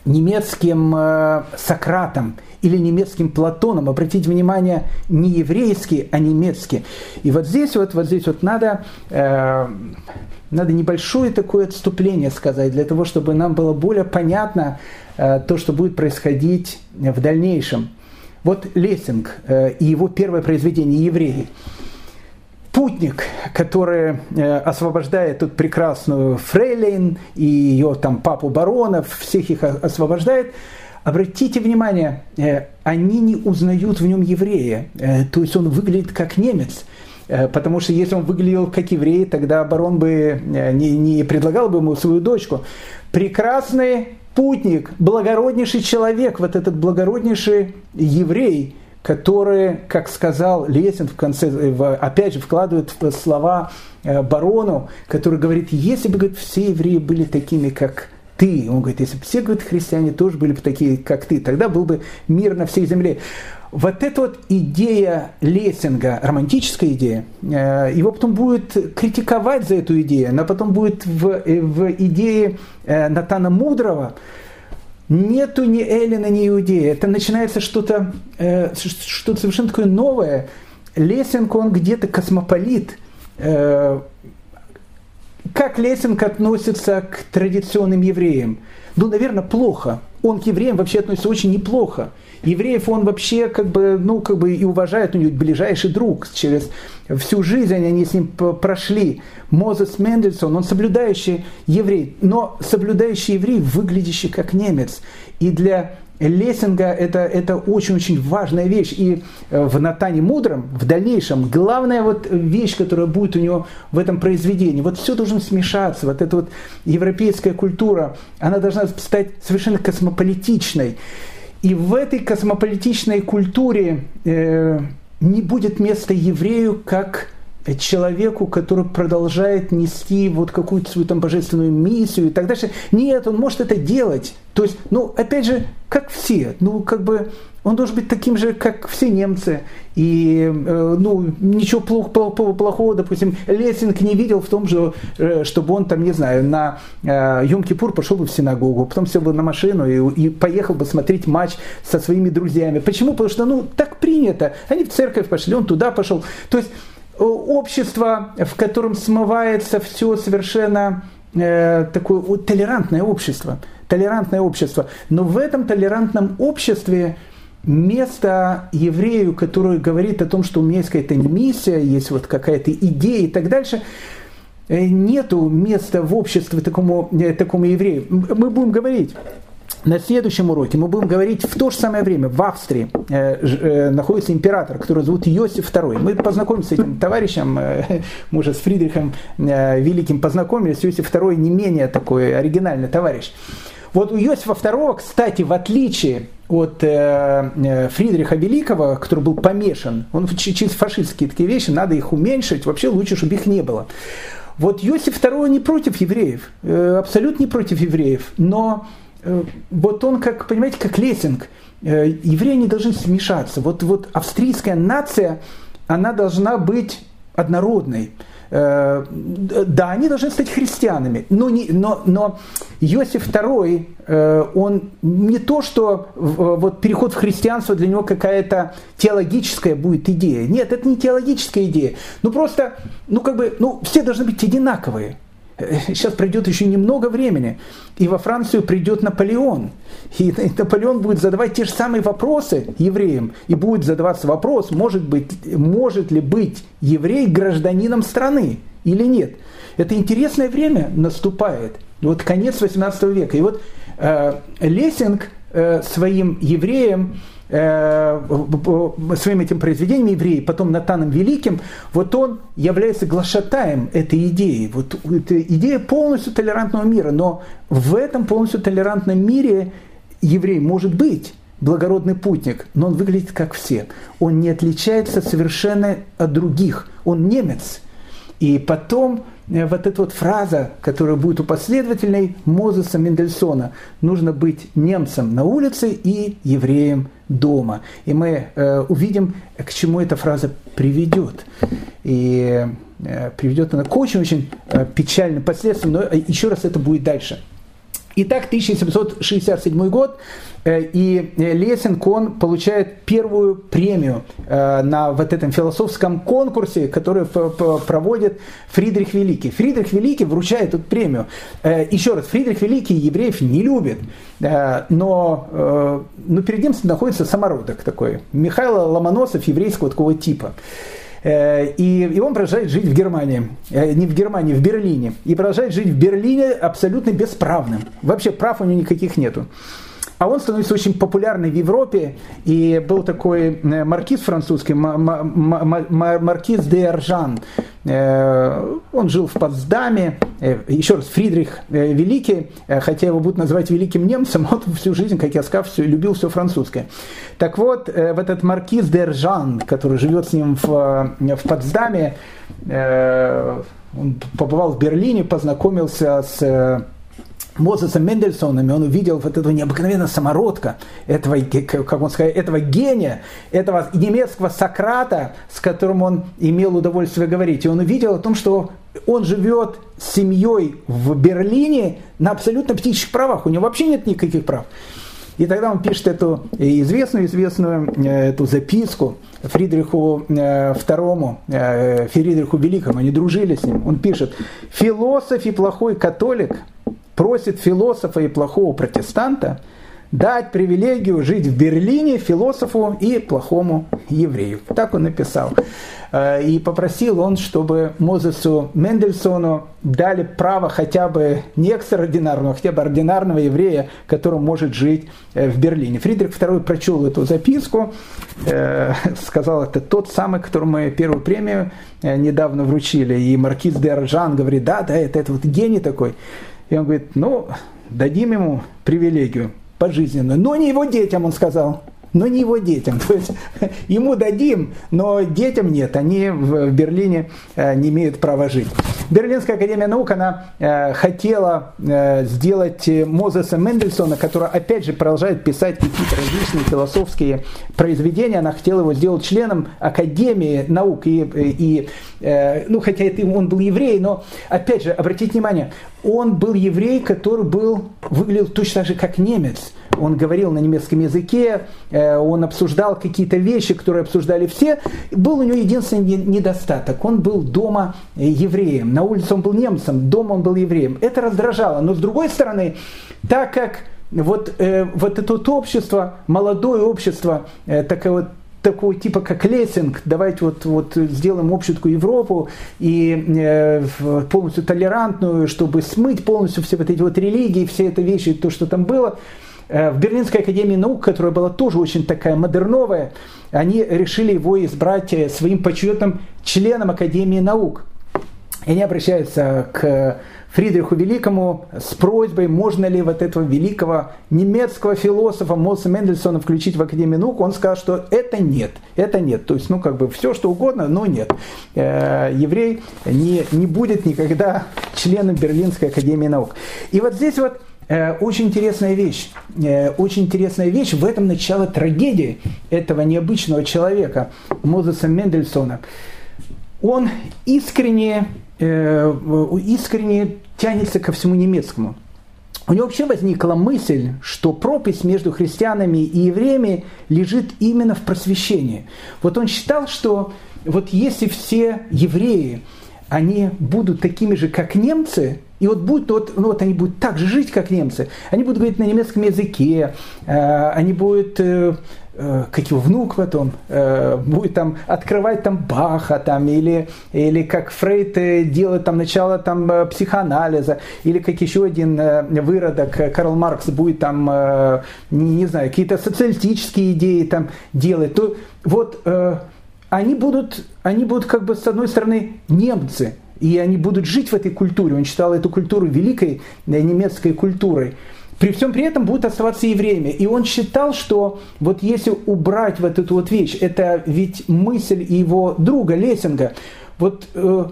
немецким э, Сократом или немецким Платоном. Обратите внимание, не еврейский, а немецкий. И вот здесь вот, вот здесь вот надо э, надо небольшое такое отступление сказать, для того, чтобы нам было более понятно э, то, что будет происходить в дальнейшем. Вот Лессинг э, и его первое произведение «Евреи». Путник, который э, освобождает тут прекрасную Фрейлин и ее там папу баронов, всех их освобождает, Обратите внимание, они не узнают в нем еврея, то есть он выглядит как немец – потому что если он выглядел как еврей, тогда барон бы э, не, не предлагал бы ему свою дочку. Прекрасный путник, благороднейший человек, вот этот благороднейший еврей, который, как сказал Лесин в конце, опять же вкладывает слова э, барону, который говорит, если бы говорит, все евреи были такими, как ты, он говорит, если бы все говорит, христиане тоже были бы такие, как ты, тогда был бы мир на всей земле вот эта вот идея Лессинга, романтическая идея, э, его потом будет критиковать за эту идею, она потом будет в, э, в идее э, Натана Мудрого, нету ни Эллина, ни Иудея. Это начинается что-то что совершенно такое новое. Лессинг, он где-то космополит. Как Лессинг относится к традиционным евреям? Ну, наверное, плохо. Он к евреям вообще относится очень неплохо евреев он вообще как бы, ну, как бы и уважает, у него ближайший друг. Через всю жизнь они с ним прошли. Мозес Мендельсон, он соблюдающий еврей, но соблюдающий еврей, выглядящий как немец. И для Лессинга это, это очень-очень важная вещь. И э, в Натане Мудром, в дальнейшем, главная вот вещь, которая будет у него в этом произведении, вот все должно смешаться, вот эта вот европейская культура, она должна стать совершенно космополитичной. И в этой космополитичной культуре э, не будет места еврею как человеку, который продолжает нести вот какую-то свою там божественную миссию и так дальше. Нет, он может это делать. То есть, ну, опять же, как все, ну, как бы он должен быть таким же, как все немцы. И э, ну, ничего плохого, плохого, допустим, Лессинг не видел в том же, э, чтобы он там, не знаю, на э, Йом-Кипур пошел бы в синагогу, потом сел бы на машину и, и поехал бы смотреть матч со своими друзьями. Почему? Потому что, ну, так принято. Они в церковь пошли, он туда пошел. То есть общество, в котором смывается все совершенно э, такое вот, толерантное общество. Толерантное общество. Но в этом толерантном обществе место еврею, который говорит о том, что у меня есть какая-то миссия, есть вот какая-то идея и так дальше, э, нету места в обществе такому, э, такому еврею. Мы будем говорить на следующем уроке мы будем говорить в то же самое время в Австрии э, э, находится император, который зовут Йосиф II. Мы познакомимся с этим товарищем, э, мы уже с Фридрихом э, Великим познакомились. Йосиф II не менее такой оригинальный товарищ. Вот у Йосифа II, кстати, в отличие от э, э, Фридриха Великого, который был помешан, он чисто фашистские такие вещи, надо их уменьшить, вообще лучше, чтобы их не было. Вот Йосиф II не против евреев, э, абсолютно не против евреев, но Э, вот он, как, понимаете, как Лессинг. Э, евреи не должны смешаться. Вот, вот австрийская нация, она должна быть однородной. Э, да, они должны стать христианами, но, не, но, но Иосиф II, он не то, что вот переход в христианство для него какая-то теологическая будет идея. Нет, это не теологическая идея. Ну просто, ну как бы, ну все должны быть одинаковые. Сейчас пройдет еще немного времени, и во Францию придет Наполеон. И Наполеон будет задавать те же самые вопросы евреям. И будет задаваться вопрос, может, быть, может ли быть еврей гражданином страны или нет. Это интересное время наступает. Вот конец 18 века. И вот э, Лессинг э, своим евреям Э, своим этим произведением евреи, потом Натаном Великим, вот он является глашатаем этой идеи. Вот эта идея полностью толерантного мира, но в этом полностью толерантном мире еврей может быть благородный путник, но он выглядит как все. Он не отличается совершенно от других. Он немец. И потом вот эта вот фраза, которая будет у последовательной Мозеса Мендельсона, нужно быть немцем на улице и евреем дома. И мы э, увидим, к чему эта фраза приведет. И э, приведет она к очень-очень э, печальным последствиям, но э, еще раз это будет дальше. Итак, 1767 год, э, и Лессинг, он получает первую премию э, на вот этом философском конкурсе, который проводит Фридрих Великий. Фридрих Великий вручает эту премию. Э, еще раз, Фридрих Великий евреев не любит, но, но перед ним находится самородок такой, Михаил Ломоносов еврейского такого типа. Э, и, и он продолжает жить в Германии, э, не в Германии, в Берлине. И продолжает жить в Берлине абсолютно бесправным. Вообще прав у него никаких нету. А он становится очень популярный в Европе. И был такой э, маркиз французский, маркиз де Аржан. Э, он жил в Потсдаме. Э, еще раз, Фридрих Великий, хотя его будут называть великим немцем, он всю жизнь, как я сказал, все, любил все французское. Так вот, в этот маркиз де Аржан, который живет с ним в, в Потсдаме, он побывал в Берлине, познакомился с Мозесом Мендельсоном, и он увидел вот этого необыкновенного самородка, этого, как он сказал, этого гения, этого немецкого Сократа, с которым он имел удовольствие говорить. И он увидел о том, что он живет с семьей в Берлине на абсолютно птичьих правах, у него вообще нет никаких прав. И тогда он пишет эту известную-известную э, эту записку Фридриху II, э, э, Фридриху Великому, они дружили с ним. Он пишет, философ и плохой католик – просит философа и плохого протестанта дать привилегию жить в Берлине философу и плохому еврею. Так он написал. Э, и попросил он, чтобы Мозесу Мендельсону дали право хотя бы не экстраординарного, хотя бы ординарного еврея, который может жить э, в Берлине. Фридрих II прочел эту записку, э, сказал, это тот самый, которому мы первую премию недавно вручили. И маркиз де Аржан говорит, да, да, это, это вот гений такой. И он говорит, ну, дадим ему привилегию пожизненную, но не его детям, он сказал но не его детям. То есть ему дадим, но детям нет. Они в Берлине э, не имеют права жить. Берлинская академия наук, она э, хотела э, сделать Мозеса Мендельсона, который опять же продолжает писать какие-то различные философские произведения, она хотела его сделать членом Академии наук. И, и ну, хотя это, он был еврей, но опять же, обратите внимание, он был еврей, который был, выглядел точно так же, как немец. Он говорил на немецком языке, он обсуждал какие-то вещи, которые обсуждали все. Был у него единственный недостаток. Он был дома евреем. На улице он был немцем, дома он был евреем. Это раздражало. Но с другой стороны, так как вот, э, вот это вот общество, молодое общество, э, такое вот такого типа как лессинг, давайте вот, вот сделаем общую Европу и э, полностью толерантную, чтобы смыть полностью все вот эти вот религии, все это вещи, то, что там было. Э, в Берлинской академии наук, которая была тоже очень такая модерновая, они решили его избрать э, своим почетным членом Академии наук. И они обращаются к Фридриху Великому с просьбой, можно ли вот этого великого немецкого философа Моса Мендельсона включить в Академию наук. Он сказал, что это нет, это нет. То есть, ну, как бы все, что угодно, но нет. Э, еврей не, не будет никогда членом Берлинской Академии наук. И вот здесь вот очень интересная вещь. Э, очень интересная вещь. В этом начало трагедии этого необычного человека, Мозеса Мендельсона. Он искренне Э, искренне тянется ко всему немецкому. У него вообще возникла мысль, что пропасть между христианами и евреями лежит именно в просвещении. Вот он считал, что вот если все евреи, они будут такими же, как немцы, и вот будут, вот, ну вот они будут так же жить, как немцы, они будут говорить на немецком языке, э, они будут э, Э, как его внук потом э, будет там открывать там Баха там или или как Фрейд э, делает там начало там психоанализа или как еще один выродок Карл Маркс будет там не, не знаю какие-то социалистические идеи там делать то вот они будут они будут как бы с одной стороны немцы и они будут жить в этой культуре он считал эту культуру великой немецкой культурой при всем при этом будут оставаться евреями. И он считал, что вот если убрать вот эту вот вещь, это ведь мысль его друга Лессинга, вот э,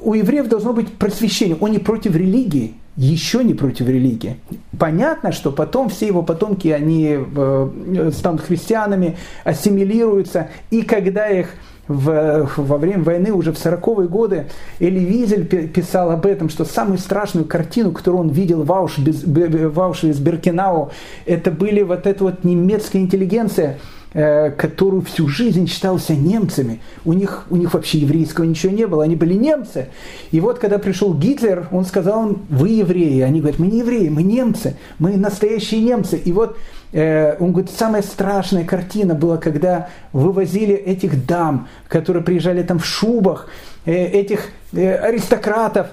у евреев должно быть просвещение. Он не против религии, еще не против религии. Понятно, что потом все его потомки, они э, станут христианами, ассимилируются, и когда их в, во время войны, уже в 40-е годы, Эли Визель писал об этом, что самую страшную картину, которую он видел в Аушвиц-Беркинау, это были вот эта вот немецкая интеллигенция, э, которую всю жизнь считался немцами. У них, у них вообще еврейского ничего не было, они были немцы. И вот когда пришел Гитлер, он сказал вы евреи. Они говорят, мы не евреи, мы немцы, мы настоящие немцы. И вот Э, он говорит, самая страшная картина была, когда вывозили этих дам, которые приезжали там в шубах, э, этих аристократов,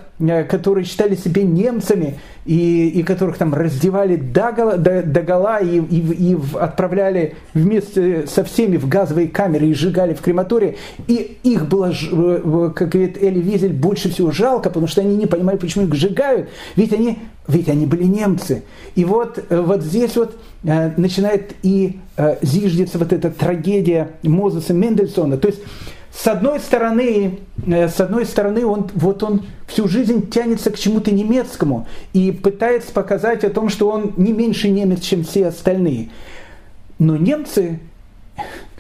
которые считали себя немцами, и, и которых там раздевали до, гола, до, до гола и, и, и отправляли вместе со всеми в газовые камеры и сжигали в крематории. И их было, как говорит Эли Визель, больше всего жалко, потому что они не понимали, почему их сжигают. Ведь они, ведь они были немцы. И вот, вот здесь вот Э, начинает и э, зиждется вот эта трагедия Мозеса Мендельсона. То есть с одной стороны, э, с одной стороны он, вот он всю жизнь тянется к чему-то немецкому и пытается показать о том, что он не меньше немец, чем все остальные. Но немцы,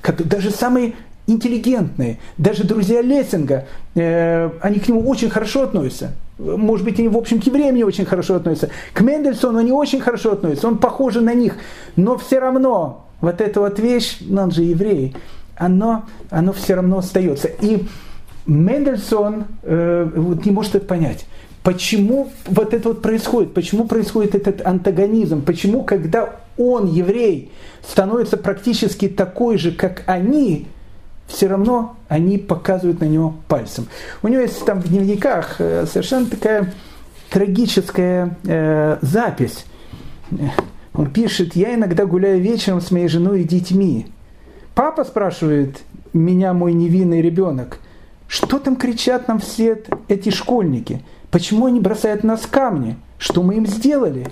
даже самые интеллигентные, даже друзья Лессинга, они к нему очень хорошо относятся может быть, они, в общем, к евреям не очень хорошо относятся. К Мендельсону они очень хорошо относятся, он похож на них. Но все равно вот эта вот вещь, ну он же еврей, оно, оно все равно остается. И Мендельсон э, вот не может это понять. Почему вот это вот происходит? Почему происходит этот антагонизм? Почему, когда он, еврей, становится практически такой же, как они, все равно они показывают на него пальцем. У него есть там в дневниках э, совершенно такая трагическая э, запись. Он пишет, я иногда гуляю вечером с моей женой и детьми. Папа спрашивает меня, мой невинный ребенок, что там кричат нам вслед эти школьники? Почему они бросают нас камни? Что мы им сделали?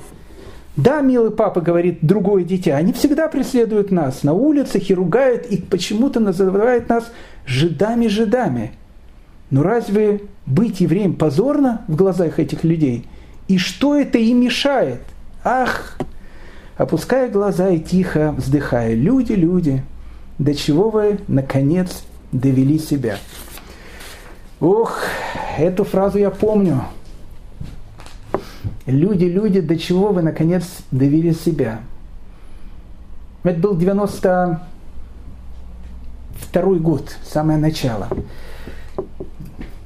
Да, милый папа, говорит другое дитя, они всегда преследуют нас на улицах и ругают, и почему-то называют нас жидами-жидами. Но разве быть евреем позорно в глазах этих людей? И что это им мешает? Ах, опуская глаза и тихо вздыхая, люди, люди, до чего вы, наконец, довели себя? Ох, эту фразу я помню. Люди, люди, до чего вы наконец довели себя? Это был 92 год, самое начало.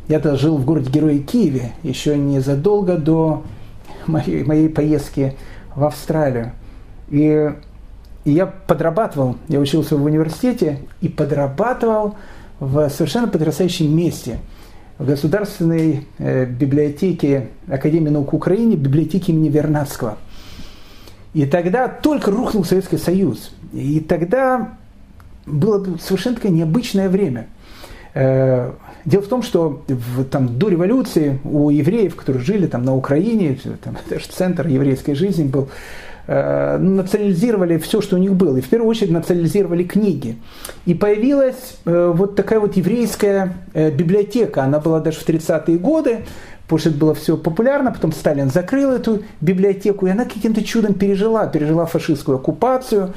Я тогда жил в городе Герое Киеве, еще незадолго до моей, моей поездки в Австралию. И, и я подрабатывал, я учился в университете и подрабатывал в совершенно потрясающем месте – в Государственной э, библиотеке Академии наук Украины, библиотеке имени Вернадского. И тогда только рухнул Советский Союз. И тогда было совершенно такое необычное время. Э, дело в том, что в, там, до революции у евреев, которые жили там, на Украине, там, это центр еврейской жизни был, Э, национализировали все, что у них было. И в первую очередь национализировали книги. И появилась э, вот такая вот еврейская э, библиотека. Она была даже в 30-е годы, потому что это было все популярно. Потом Сталин закрыл эту библиотеку, и она каким-то чудом пережила. Пережила фашистскую оккупацию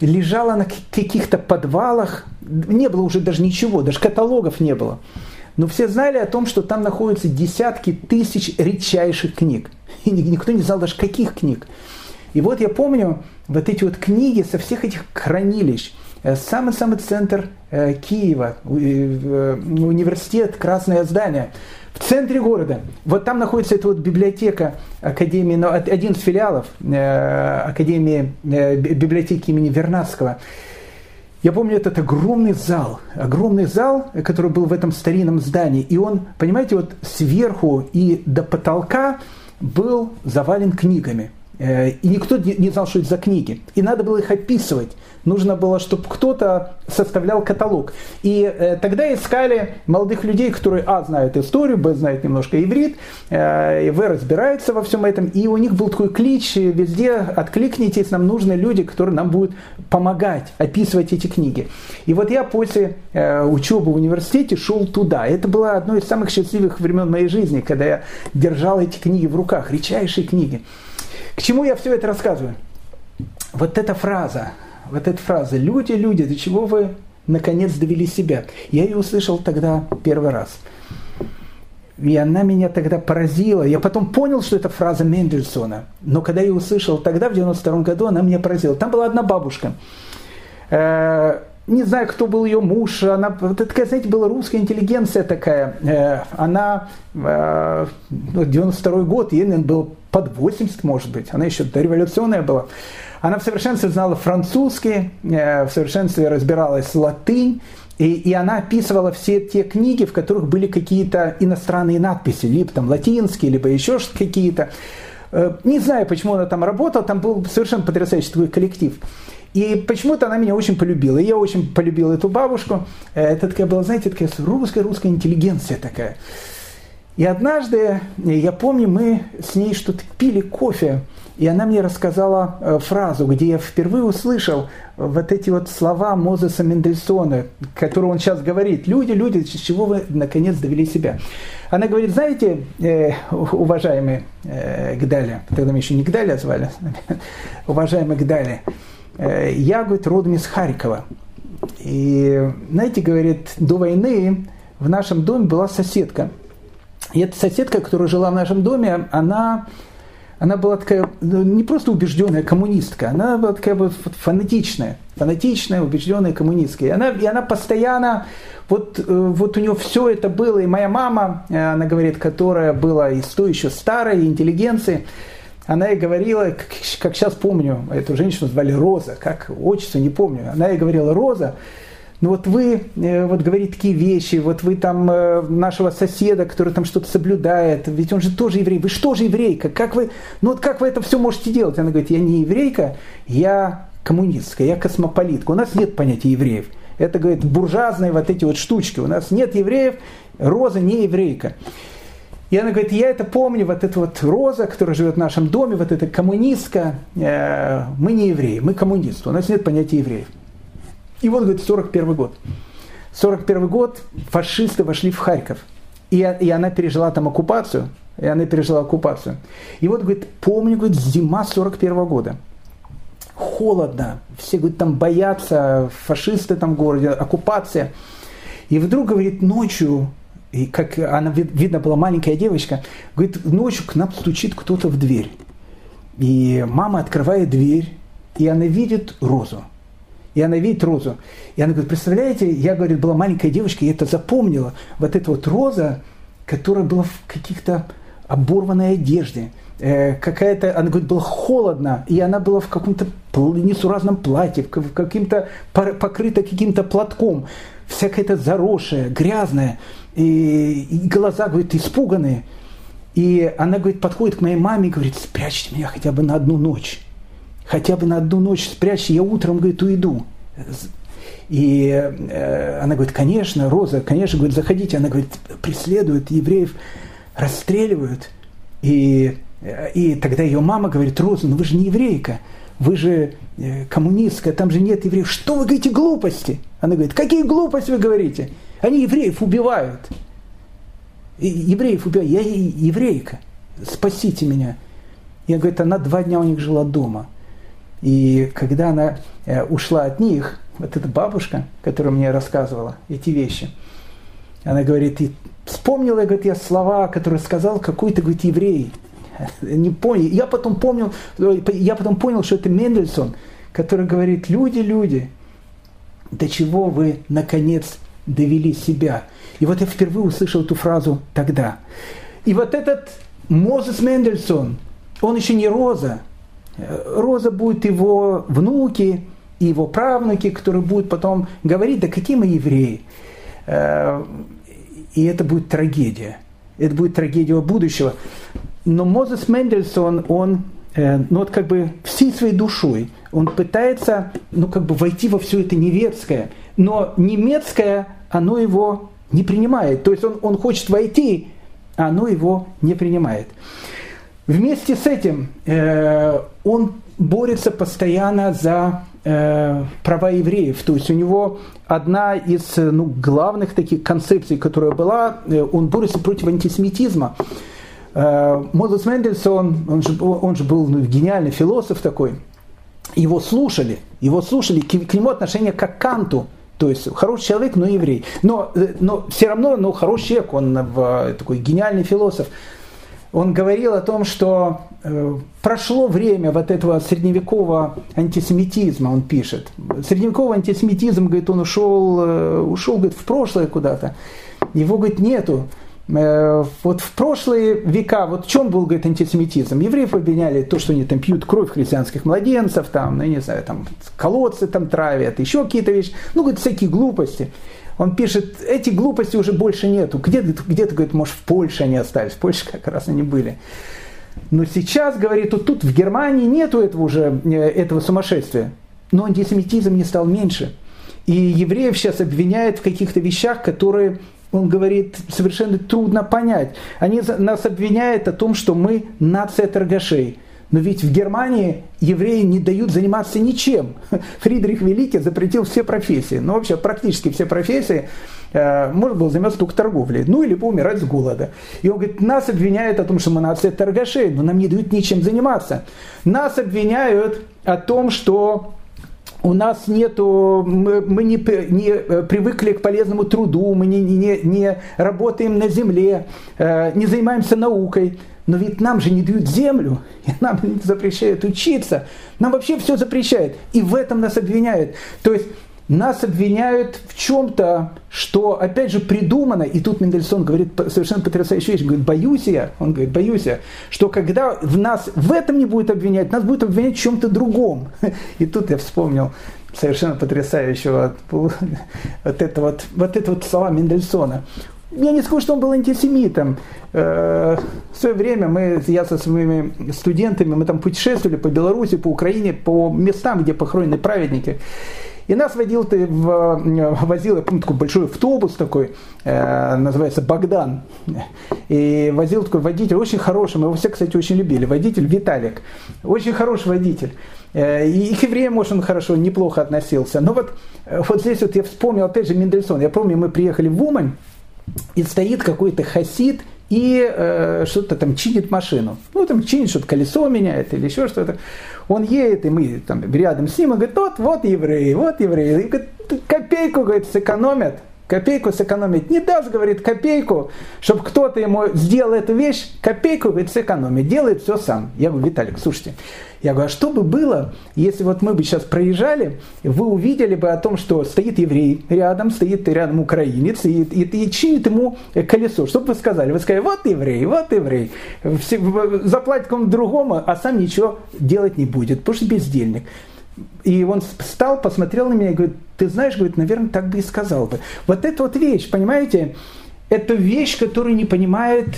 лежала на каких-то подвалах, не было уже даже ничего, даже каталогов не было. Но все знали о том, что там находятся десятки тысяч редчайших книг. И никто не знал даже каких книг. И вот я помню вот эти вот книги со всех этих хранилищ, э, самый-самый центр э, Киева, э, университет, Красное здание, в центре города. Вот там находится эта вот библиотека Академии, ну, один из филиалов Академии библиотеки имени Вернадского. Я помню этот огромный зал, огромный зал, который был в этом старинном здании. И он, понимаете, вот сверху и до потолка был завален книгами. Э, и никто не знал, что это за книги. И надо было их описывать. Нужно было, чтобы кто-то составлял каталог. И э, тогда искали молодых людей, которые, а, знают историю, б, знают немножко иврит, э, в, разбираются во всем этом. И у них был такой клич везде, откликнитесь, нам нужны люди, которые нам будут помогать описывать эти книги. И вот я после учебы в университете шел туда. Это было одно из самых счастливых времен моей жизни, когда я держал эти книги в руках, редчайшие книги. К чему я все это рассказываю? Вот эта фраза, вот эта фраза «Люди, люди, до чего вы наконец довели себя?» Я ее услышал тогда первый раз. И она меня тогда поразила. Я потом понял, что это фраза Мендельсона. Но когда я услышал тогда, в 92 году, она меня поразила. Там была одна бабушка. Э, не знаю, кто был ее муж, она, вот такая, знаете, была русская интеллигенция такая, э, она, э, 92 ну, год, ей, наверное, был под 80, может быть, она еще дореволюционная была. Она в совершенстве знала французский, э, в совершенстве разбиралась латынь, и, и она описывала все те книги, в которых были какие-то иностранные надписи, либо там латинские, либо еще какие-то. Э, не знаю, почему она там работала, там был совершенно потрясающий такой коллектив. И почему-то она меня очень полюбила. И я очень полюбил эту бабушку. Э, это такая была, знаете, такая русская-русская интеллигенция такая. И однажды, э, я помню, мы с ней что-то пили кофе, и она мне рассказала э, фразу, где я впервые услышал вот эти вот слова Мозеса Мендельсона, которые он сейчас говорит. Люди, люди, с чего вы наконец довели себя? Она говорит, знаете, э, уважаемый э, Гдаля, тогда мы еще не Гдаля звали, уважаемый Гдаля, э, я, говорит, родом из Харькова. И, знаете, говорит, до войны в нашем доме была соседка – и эта соседка, которая жила в нашем доме, она, она была такая ну, не просто убежденная коммунистка, она была такая вот фанатичная, фанатичная, убежденная коммунистка. И она, и она постоянно, вот, э, вот у нее все это было. И моя мама, э, она говорит, которая была из той еще старой интеллигенции, она ей говорила, как, как сейчас помню, эту женщину звали Роза, как отчество не помню, она ей говорила, Роза, ну вот вы э, вот говорите такие вещи, вот вы там э, нашего соседа, который там что-то соблюдает, ведь он же тоже еврей, вы что же еврейка, как вы, ну вот как вы это все можете делать? Она говорит, я не еврейка, я коммунистская, я космополитка, у нас нет понятия евреев. Это, говорит, буржуазные вот эти вот штучки, у нас нет евреев, Роза не еврейка. И она говорит, я это помню, вот эта вот Роза, которая живет в нашем доме, вот эта коммунистка, э, мы не евреи, мы коммунисты, у нас нет понятия евреев. И вот, говорит, 41 год. 41 год фашисты вошли в Харьков. И, и она пережила там оккупацию. И она пережила оккупацию. И вот, говорит, помню, говорит, зима 41 года. Холодно. Все, говорит, там боятся, фашисты там в городе, оккупация. И вдруг, говорит, ночью, и как она, видно, была маленькая девочка, говорит, ночью к нам стучит кто-то в дверь. И мама открывает дверь, и она видит розу. И она видит розу. И она говорит, представляете, я, говорит, была маленькая девочка, и это запомнила. Вот эта вот роза, которая была в каких-то оборванной одежде, э, какая-то, она говорит, было холодно, и она была в каком-то несуразном платье, в каким-то покрыта каким-то платком, вся какая-то заросшая, грязная, и, и глаза, говорит, испуганные. И она, говорит, подходит к моей маме и говорит, спрячьте меня хотя бы на одну ночь. Хотя бы на одну ночь спрячьте, я утром, говорит, уйду. И э, она говорит, конечно, Роза, конечно, говорит, заходите. Она говорит, преследуют евреев, расстреливают. И, э, и тогда ее мама говорит, Роза, ну вы же не еврейка, вы же э, коммунистка, там же нет евреев. Что вы говорите глупости? Она говорит, какие глупости вы говорите? Они евреев убивают. Евреев убивают. Я еврейка, спасите меня. И, говорит, она два дня у них жила дома. И когда она э, ушла от них, вот эта бабушка, которая мне рассказывала эти вещи, она говорит, и вспомнила, говорит, я слова, которые сказал какой-то, говорит, еврей. Не понял. Я потом помнил, я потом понял, что это Мендельсон, который говорит, люди, люди, до чего вы, наконец, довели себя. И вот я впервые услышал эту фразу тогда. И вот этот Мозес Мендельсон, он еще не Роза. Роза будет его внуки, и его правнуки, которые будут потом говорить, да какие мы евреи. Э, и это будет трагедия. Это будет трагедия будущего. Но Мозес Мендельсон, он э, ну вот как бы всей своей душой, он пытается, ну как бы войти во все это немецкое, но немецкое, оно его не принимает. То есть он, он хочет войти, а оно его не принимает. Вместе с этим э, он борется постоянно за э, права евреев. То есть у него одна из ну, главных таких концепций, которая была, э, он борется против антисемитизма. Э, Мозес Мендельсон, он же, он же был ну, гениальный философ такой, его слушали, его слушали, к, к нему отношение как к Канту, то есть хороший человек, но еврей. Но, э, но все равно ну, хороший человек, он э, такой гениальный философ он говорил о том, что э, прошло время вот этого средневекового антисемитизма, он пишет. Средневековый антисемитизм, говорит, он ушел, э, ушел говорит, в прошлое куда-то. Его, говорит, нету. Э, вот в прошлые века, вот в чем был, говорит, антисемитизм? Евреев обвиняли то, что они там пьют кровь христианских младенцев, там, ну, не знаю, там, колодцы там травят, еще какие-то вещи. Ну, говорит, всякие глупости. Он пишет, эти глупости уже больше нету. Где-то, где-то говорит, может, в Польше они остались. В Польше как раз они были. Но сейчас, говорит, вот тут в Германии нету этого уже, э, этого сумасшествия. Но антисемитизм не стал меньше. И евреев сейчас обвиняют в каких-то вещах, которые, он говорит, совершенно трудно понять. Они нас обвиняют о том, что мы нация торгашей. Но ведь в Германии евреи не дают заниматься ничем. Фридрих Великий запретил все профессии. Ну, вообще, практически все профессии. Э, можно было заниматься только торговлей. Ну, или умирать с голода. И он говорит, нас обвиняют о том, что мы нация торгашей, но нам не дают ничем заниматься. Нас обвиняют о том, что у нас нету, мы, мы не, не э, привыкли к полезному труду, мы не, не, не работаем на земле, э, не занимаемся наукой. Но ведь нам же не дают землю, и нам запрещают учиться. Нам вообще все запрещают. И в этом нас обвиняют. То есть нас обвиняют в чем-то, что, опять же, придумано, и тут Мендельсон говорит совершенно потрясающую вещь, говорит, боюсь я, он говорит, боюсь я, что когда в нас в этом не будет обвинять, нас будет обвинять в чем-то другом. И тут я вспомнил совершенно потрясающего вот это вот, вот это вот слова Мендельсона я не скажу, что он был антисемитом. Э, в свое время мы, я со своими студентами, мы там путешествовали по Беларуси, по Украине, по местам, где похоронены праведники. И нас водил ты в, возил, я помню, такой большой автобус такой, э, называется Богдан. И возил такой водитель, очень хороший, мы его все, кстати, очень любили, водитель Виталик. Очень хороший водитель. Э, и к евреям, может, он хорошо, неплохо относился. Но вот, э, вот здесь вот я вспомнил, опять же, Мендельсон. Я помню, мы приехали в Умань, и стоит какой-то хасид и э, что-то там чинит машину. Ну, там чинит, что-то колесо меняет или еще что-то. Он едет, и мы там рядом с ним, он говорит, вот, вот евреи, вот евреи. И говорит, копейку, говорит, сэкономят, копейку сэкономить. Не даст, говорит, копейку, чтобы кто-то ему сделал эту вещь, копейку, говорит, сэкономить. Делает все сам. Я говорю, Виталик, слушайте, я говорю, а что бы было, если вот мы бы сейчас проезжали, вы увидели бы о том, что стоит еврей рядом, стоит рядом украинец и, и, и чинит ему колесо. Что бы вы сказали? Вы сказали, вот еврей, вот еврей. Заплатит кому-то другому, а сам ничего делать не будет, потому что бездельник. И он встал, посмотрел на меня и говорит, ты знаешь, говорит, наверное, так бы и сказал бы. Вот эта вот вещь, понимаете, это вещь, которую не понимает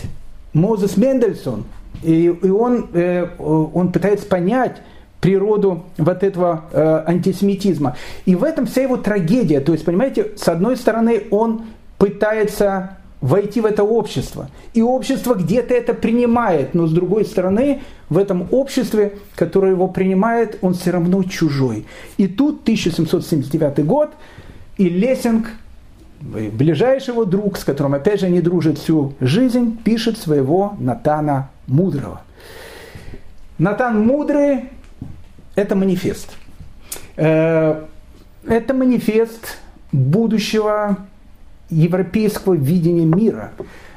Мозес Мендельсон. И, и он, э, он пытается понять природу вот этого э, антисемитизма. И в этом вся его трагедия. То есть, понимаете, с одной стороны, он пытается войти в это общество. И общество где-то это принимает, но с другой стороны, в этом обществе, которое его принимает, он все равно чужой. И тут 1779 год, и Лессинг, ближайший его друг, с которым, опять же, они дружат всю жизнь, пишет своего Натана Мудрого. Натан Мудрый – это манифест. Э, это манифест будущего европейского видения мира.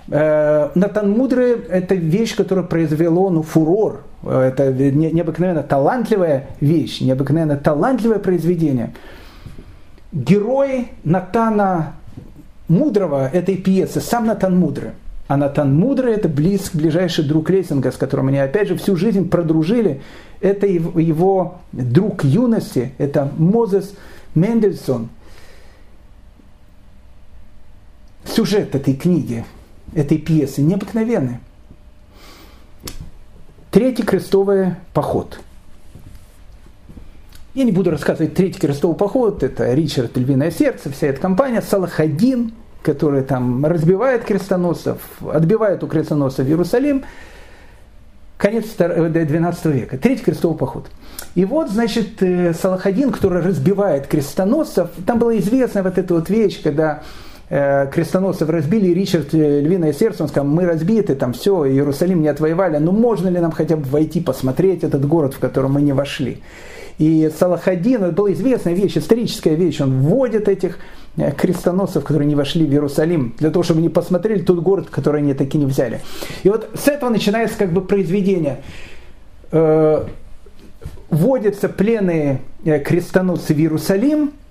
Э, Натан Мудрый – это вещь, которая произвела ну, фурор. Это необыкновенно талантливая вещь, необыкновенно талантливое произведение. Герой Натана Мудрого этой пьесы, сам Натан Мудрый. А Натан Мудрый – это близ, ближайший друг Лессинга, с которым они, опять же, всю жизнь продружили. Это его друг юности, это Мозес Мендельсон – сюжет этой книги, этой пьесы необыкновенный. Третий крестовый поход. Я не буду рассказывать третий крестовый поход, это Ричард Львиное Сердце, вся эта компания, Салахадин, который там разбивает крестоносцев, отбивает у крестоносцев Иерусалим, конец 12 века, третий крестовый поход. И вот, значит, э, Салахадин, который разбивает крестоносцев, там была известная вот эта вот вещь, когда Э, крестоносцев разбили, и Ричард э, Львиное Сердце, он сказал, мы разбиты, там все, Иерусалим не отвоевали, ну, можно ли нам хотя бы войти, посмотреть этот город, в который мы не вошли? И Салахадин, это была известная вещь, историческая вещь, он вводит этих э, крестоносцев, которые не вошли в Иерусалим, для того, чтобы они посмотрели тот город, который они таки не взяли. И вот с этого начинается как бы произведение. Вводятся пленные крестоносцы в Иерусалим –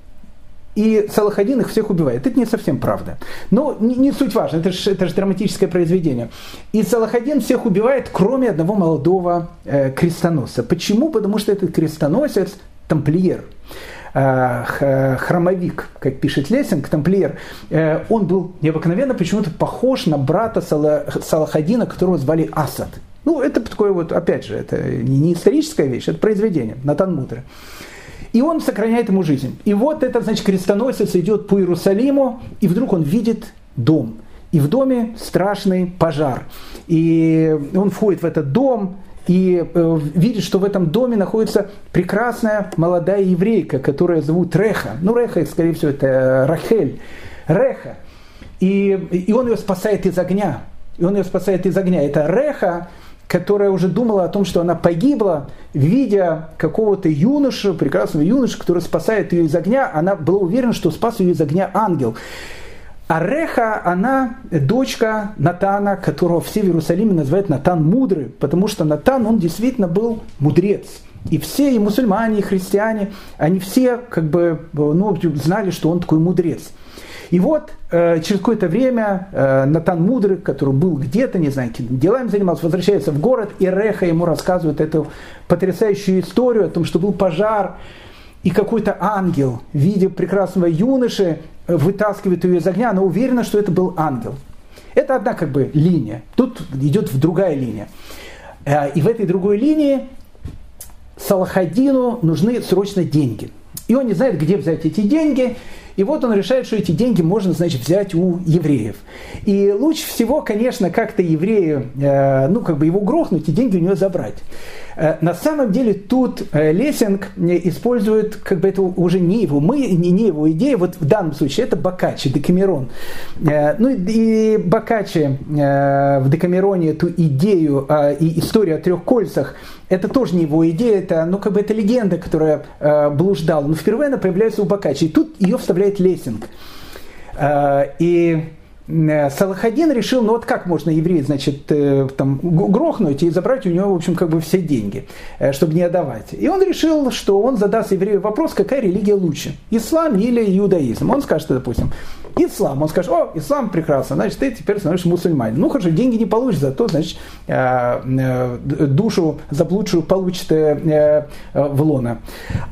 и Салахадин их всех убивает. Это не совсем правда. Но не, не суть важно, это же это ж драматическое произведение. И Салахадин всех убивает, кроме одного молодого э, крестоносца. Почему? Потому что этот крестоносец тамплиер э, хромовик, как пишет Лессинг, тамплиер, э, он был необыкновенно почему-то похож на брата Салахадина, которого звали Асад. Ну, это такое вот, опять же, это не историческая вещь, это произведение, Натан Мудрый. И он сохраняет ему жизнь. И вот этот, значит, крестоносец идет по Иерусалиму, и вдруг он видит дом. И в доме страшный пожар. И он входит в этот дом, и э, видит, что в этом доме находится прекрасная молодая еврейка, которая зовут Реха. Ну, Реха, скорее всего, это э, Рахель. Реха. И, и он ее спасает из огня. И он ее спасает из огня. Это Реха, которая уже думала о том, что она погибла, видя какого-то юношу, прекрасного юношу, который спасает ее из огня, она была уверена, что спас ее из огня ангел. А Реха, она дочка Натана, которого все в Иерусалиме называют Натан мудрый, потому что Натан, он действительно был мудрец. И все, и мусульмане, и христиане, они все как бы ну, знали, что он такой мудрец. И вот э, через какое-то время э, Натан Мудрый, который был где-то, не знаю, делами занимался, возвращается в город, и Реха ему рассказывает эту потрясающую историю о том, что был пожар, и какой-то ангел в виде прекрасного юноши вытаскивает ее из огня, она уверена, что это был ангел. Это одна как бы линия. Тут идет в другая линия. Э, и в этой другой линии Салахадину нужны срочно деньги. И он не знает, где взять эти деньги. И вот он решает, что эти деньги можно, значит, взять у евреев. И лучше всего, конечно, как-то еврею, э, ну, как бы его грохнуть и деньги у него забрать. Э, на самом деле тут э, Лессинг использует, как бы это уже не его, мы, не, не его идея, вот в данном случае это Бокаччи, Декамерон. Ну и Бокаччи в Декамероне эту идею и историю о трех кольцах – это тоже не его идея, это, ну, как бы это легенда, которая э, блуждала. Но впервые она появляется у Бокаччи. И тут ее вставляет Лессинг. И Э, Салахадин решил, ну вот как можно еврея, значит, э, там, грохнуть и забрать у него, в общем, как бы все деньги, э, чтобы не отдавать. И он решил, что он задаст еврею вопрос, какая религия лучше, ислам или иудаизм. Он скажет, допустим, ислам. Он скажет, о, ислам прекрасно, значит, ты теперь становишься мусульманин. Ну, хорошо, деньги не получишь, зато, значит, душу заблудшую получит в лона.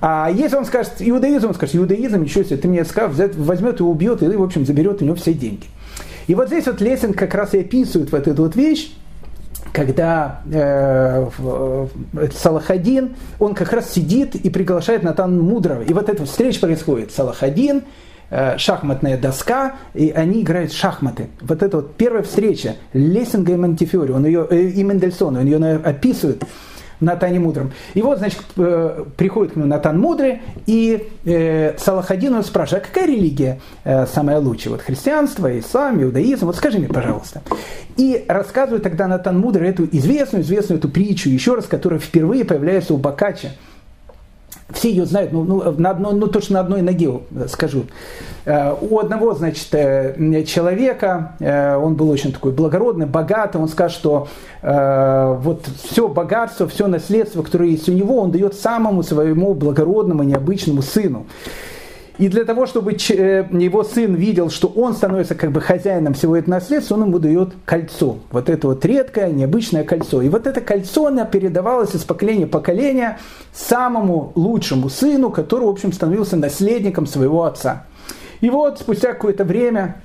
А если он скажет иудаизм, он скажет, иудаизм, ничего себе, ты мне скажешь, возьмет и убьет, и, в общем, заберет у него все деньги. И вот здесь вот Лесинг как раз и описывает вот эту вот вещь, когда э, Салахадин, он как раз сидит и приглашает Натан Мудрого. И вот эта встреча происходит. Салахадин, э, шахматная доска, и они играют в шахматы. Вот это вот первая встреча Лессинга и Монтифиори, он ее, э, и Мендельсона, он ее описывает. Натане Мудром. И вот, значит, э, приходит к нему Натан Мудрый, и э, Салахадин спрашивает, а какая религия э, самая лучшая? Вот христианство, ислам, иудаизм, вот скажи мне, пожалуйста. И рассказывает тогда Натан Мудрый эту известную, известную эту притчу, еще раз, которая впервые появляется у Бакача все ее знают, ну, ну, на одной, ну точно на одной ноге скажу. Э, у одного, значит, э, человека, э, он был очень такой благородный, богатый, он скажет, что вот все богатство, все наследство, которое есть у него, он дает самому своему благородному, необычному сыну. И для того, чтобы э, его сын видел, что он становится как бы хозяином всего этого наследства, он ему дает кольцо. Вот это вот редкое, необычное кольцо. И вот это кольцо, оно передавалось из поколения в поколение самому лучшему сыну, который, в общем, становился наследником своего отца. И вот спустя какое-то время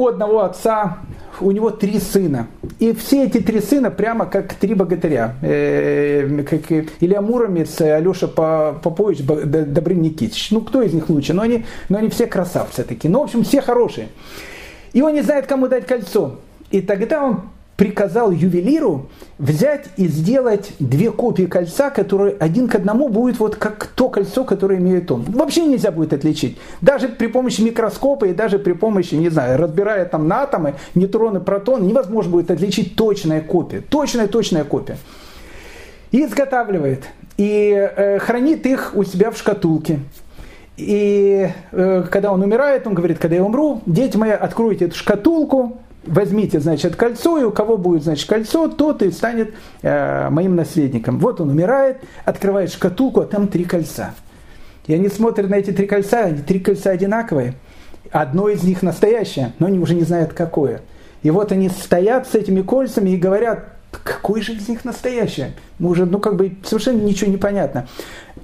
у одного отца, у него три сына. И все эти три сына прямо как три богатыря. Э, как Илья Муромец, Алеша Попович, Добрын Никитич. Ну, кто из них лучше? Но они, но они все красавцы такие. Ну, в общем, все хорошие. И он не знает, кому дать кольцо. И тогда он приказал ювелиру взять и сделать две копии кольца, которые один к одному будет вот как то кольцо, которое имеет он. Вообще нельзя будет отличить. Даже при помощи микроскопа и даже при помощи, не знаю, разбирая там на атомы, нейтроны, протоны, невозможно будет отличить точная копия. Точная, точная копия. И изготавливает. И э, хранит их у себя в шкатулке. И э, когда он умирает, он говорит, когда я умру, дети мои, откройте эту шкатулку, возьмите, значит, кольцо, и у кого будет, значит, кольцо, тот и станет э, моим наследником. Вот он умирает, открывает шкатулку, а там три кольца. И они смотрят на эти три кольца, они три кольца одинаковые. Одно из них настоящее, но они уже не знают, какое. И вот они стоят с этими кольцами и говорят, какой же из них настоящее? Мы уже, ну, как бы, совершенно ничего не понятно.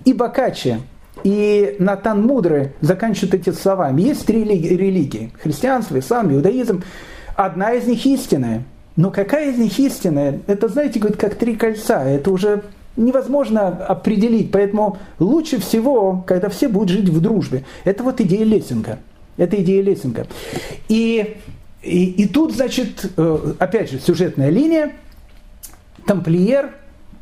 И Бакачи, и Натан Мудрый заканчивают эти словами. Есть три религии. Христианство, ислам, иудаизм. Одна из них истинная. Но какая из них истинная? Это, знаете, говорит, как три кольца. Это уже невозможно определить. Поэтому лучше всего, когда все будут жить в дружбе. Это вот идея Лессинга. Это идея Лессинга. И, и, и тут, значит, э, опять же, сюжетная линия. Тамплиер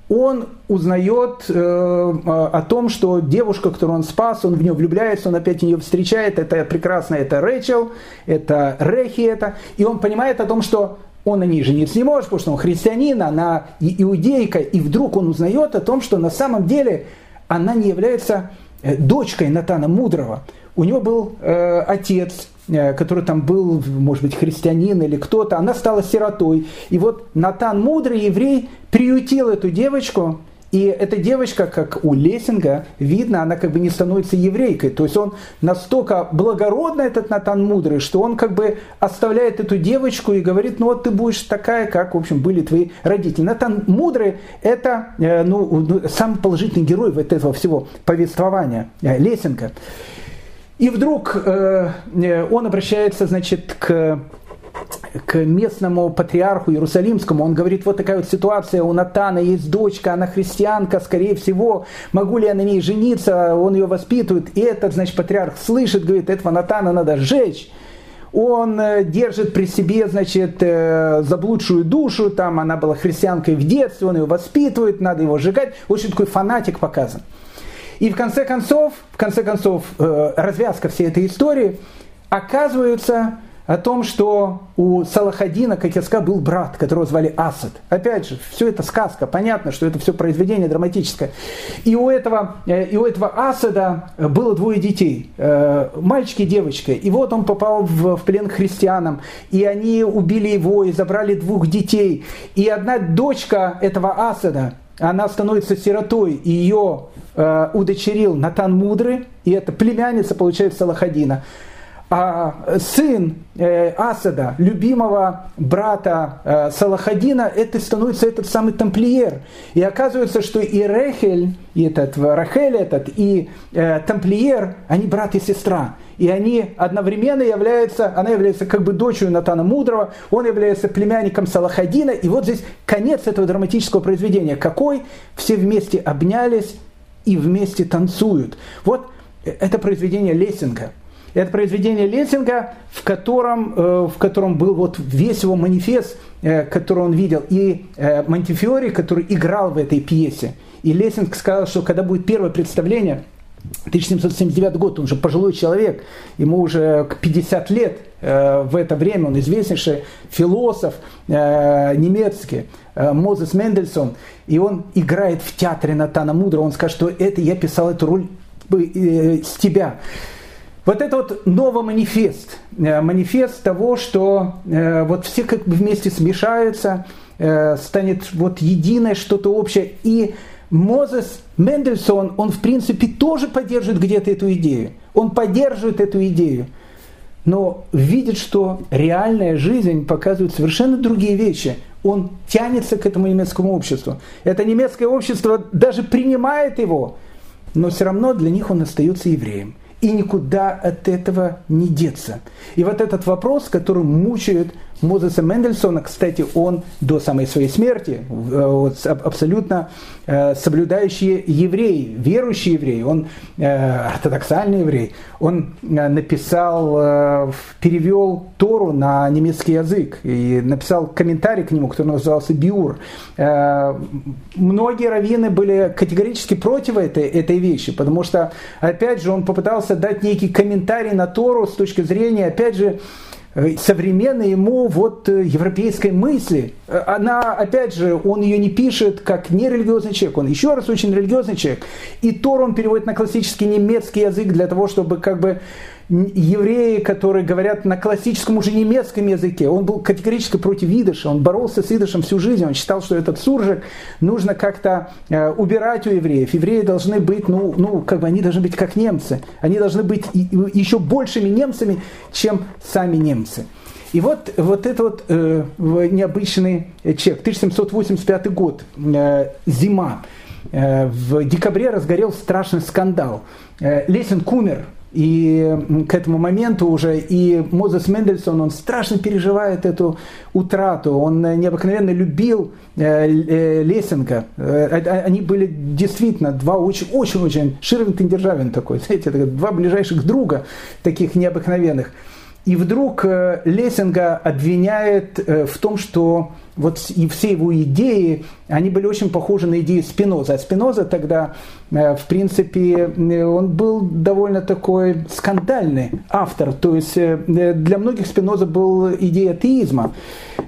он узнает э, о том, что девушка, которую он спас, он в нее влюбляется, он опять ее встречает, это прекрасно, это Рэчел, это Рехи это, и он понимает о том, что он на ней жениться не может, потому что он христианин, она иудейка, и вдруг он узнает о том, что на самом деле она не является э, дочкой Натана Мудрого. У него был э, отец, Э, который там был, может быть, христианин или кто-то, она стала сиротой. И вот Натан, мудрый еврей, приютил эту девочку, и эта девочка, как у Лессинга, видно, она как бы не становится еврейкой. То есть он настолько благородный, этот Натан Мудрый, что он как бы оставляет эту девочку и говорит, ну вот ты будешь такая, как, в общем, были твои родители. Натан Мудрый – это э, ну, ну, самый положительный герой вот этого всего повествования э, Лессинга. И вдруг э, э, он обращается, значит, к к местному патриарху Иерусалимскому, он говорит, вот такая вот ситуация, у Натана есть дочка, она христианка, скорее всего, могу ли я на ней жениться, он ее воспитывает, и этот, значит, патриарх слышит, говорит, этого Натана надо сжечь, он э, держит при себе, значит, заблудшую душу, там она была христианкой в детстве, он ее воспитывает, надо его сжигать, очень такой фанатик показан. И в конце концов, в конце концов, э, развязка всей этой истории оказывается, о том, что у Салахадина, сказал, был брат, которого звали Асад. Опять же, все это сказка, понятно, что это все произведение драматическое. И у этого, э, и у этого Асада было двое детей, э, мальчик и девочка. И вот он попал в, в плен к христианам, и они убили его и забрали двух детей. И одна дочка этого Асада, она становится сиротой, и ее э, удочерил Натан Мудрый, и это племянница, получается, Салахадина а сын э, Асада, любимого брата э, Салахадина, это становится этот самый тамплиер. И оказывается, что и Рехель, и этот Рахель этот, и э, тамплиер, они брат и сестра. И они одновременно являются, она является как бы дочерью Натана Мудрого, он является племянником Салахадина. И вот здесь конец этого драматического произведения. Какой? Все вместе обнялись и вместе танцуют. Вот э, это произведение Лессинга – это произведение Лессинга, в котором, э, в котором был вот весь его манифест, э, который он видел, и Монтифиори, который играл в этой пьесе. И Лессинг сказал, что когда будет первое представление, 1779 год, он же пожилой человек, ему уже 50 лет в это время, он известнейший философ немецкий, Мозес Мендельсон, и он играет в театре Натана Мудра, он скажет, что это я писал эту роль с тебя. Вот это вот новый манифест, э, манифест того, что э, вот все как бы вместе смешаются, э, станет вот единое что-то общее. И Мозес Мендельсон, он в принципе тоже поддерживает где-то эту идею. Он поддерживает эту идею, но видит, что реальная жизнь показывает совершенно другие вещи. Он тянется к этому немецкому обществу. Это немецкое общество даже принимает его, но все равно для них он остается евреем и никуда от этого не деться. И вот этот вопрос, который мучает Мозеса Мендельсона, кстати, он до самой своей смерти, э, абсолютно э, соблюдающий еврей, верующий еврей, он э, ортодоксальный еврей, он написал, перевел Тору на немецкий язык и написал комментарий к нему, который назывался Биур. Многие раввины были категорически против этой, этой вещи, потому что, опять же, он попытался дать некий комментарий на Тору с точки зрения, опять же, современной ему вот э, европейской мысли. Э, она, опять же, он ее не пишет как нерелигиозный человек, он еще раз очень религиозный человек. И Тор он переводит на классический немецкий язык для того, чтобы как бы евреи, которые говорят на классическом уже немецком языке. Он был категорически против идыша, он боролся с идышем всю жизнь, он считал, что этот суржик нужно как-то э, убирать у евреев. Евреи должны быть, ну, ну, как бы они должны быть как немцы. Они должны быть еще большими немцами, чем сами немцы. И вот, вот это вот э, необычный чек. 1785 год, э, зима. Э, в декабре разгорел страшный скандал. Э, Лесинг умер и к этому моменту уже и Мозес Мендельсон, он страшно переживает эту утрату. Он необыкновенно любил э, э, Лесенко. Э, они были действительно два очень-очень-очень... Ширвин и такой, знаете, два ближайших друга таких необыкновенных. И вдруг Лесинга обвиняет в том, что вот и все его идеи, они были очень похожи на идеи Спиноза. А Спиноза тогда, э, в принципе, э, он был довольно такой скандальный автор. То есть э, для многих Спиноза был идея атеизма.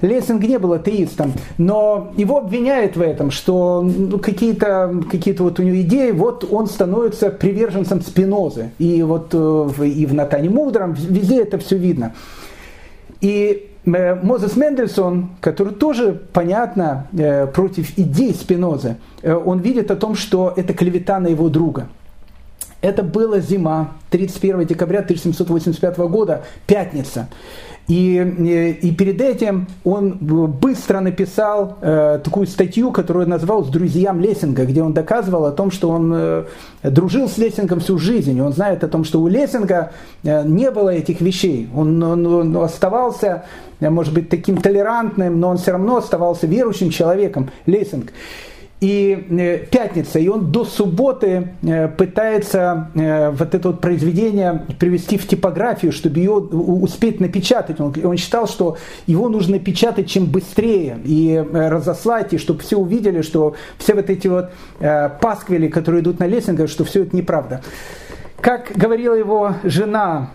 Лессинг не был атеистом, но его обвиняют в этом, что ну, какие-то какие вот у него идеи, вот он становится приверженцем Спинозы. И вот и в Натане Мудром, везде это все видно. И Мозес Мендельсон, который тоже, понятно, э, против идей Спинозы, э, он видит о том, что это клевета на его друга. Это была зима, 31 декабря 1785 года, пятница. И, и перед этим он быстро написал э, такую статью, которую назвал «С друзьям Лессинга», где он доказывал о том, что он э, дружил с Лессингом всю жизнь. И он знает о том, что у Лессинга э, не было этих вещей. Он, он, он оставался, э, может быть, таким толерантным, но он все равно оставался верующим человеком, Лессинг и э, пятница, и он до субботы э, пытается э, вот это вот произведение привести в типографию, чтобы ее успеть напечатать. Он, он считал, что его нужно печатать чем быстрее и разослать, и чтобы все увидели, что все вот эти вот пасквили, которые идут на лестнице, что все это неправда. Как говорила его жена,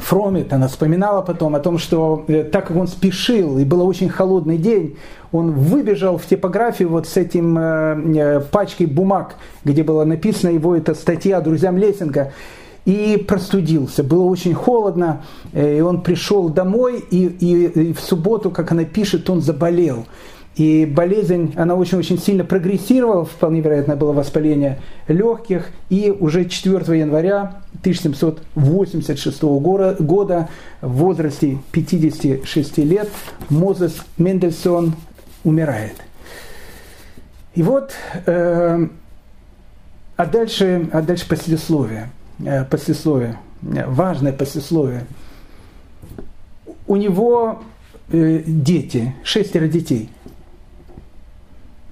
Фромит, она вспоминала потом о том, что так как он спешил, и был очень холодный день, он выбежал в типографию вот с этим э, пачкой бумаг, где было написано его эта статья друзьям Лессинга, и простудился. Было очень холодно, и он пришел домой, и, и, и в субботу, как она пишет, он заболел. И болезнь, она очень-очень сильно прогрессировала, вполне вероятно, было воспаление легких. И уже 4 января 1786 года в возрасте 56 лет Мозес Мендельсон умирает. И вот, э, а, дальше, а дальше послесловие. Э, послесловие. Важное послесловие. У него э, дети, шестеро детей –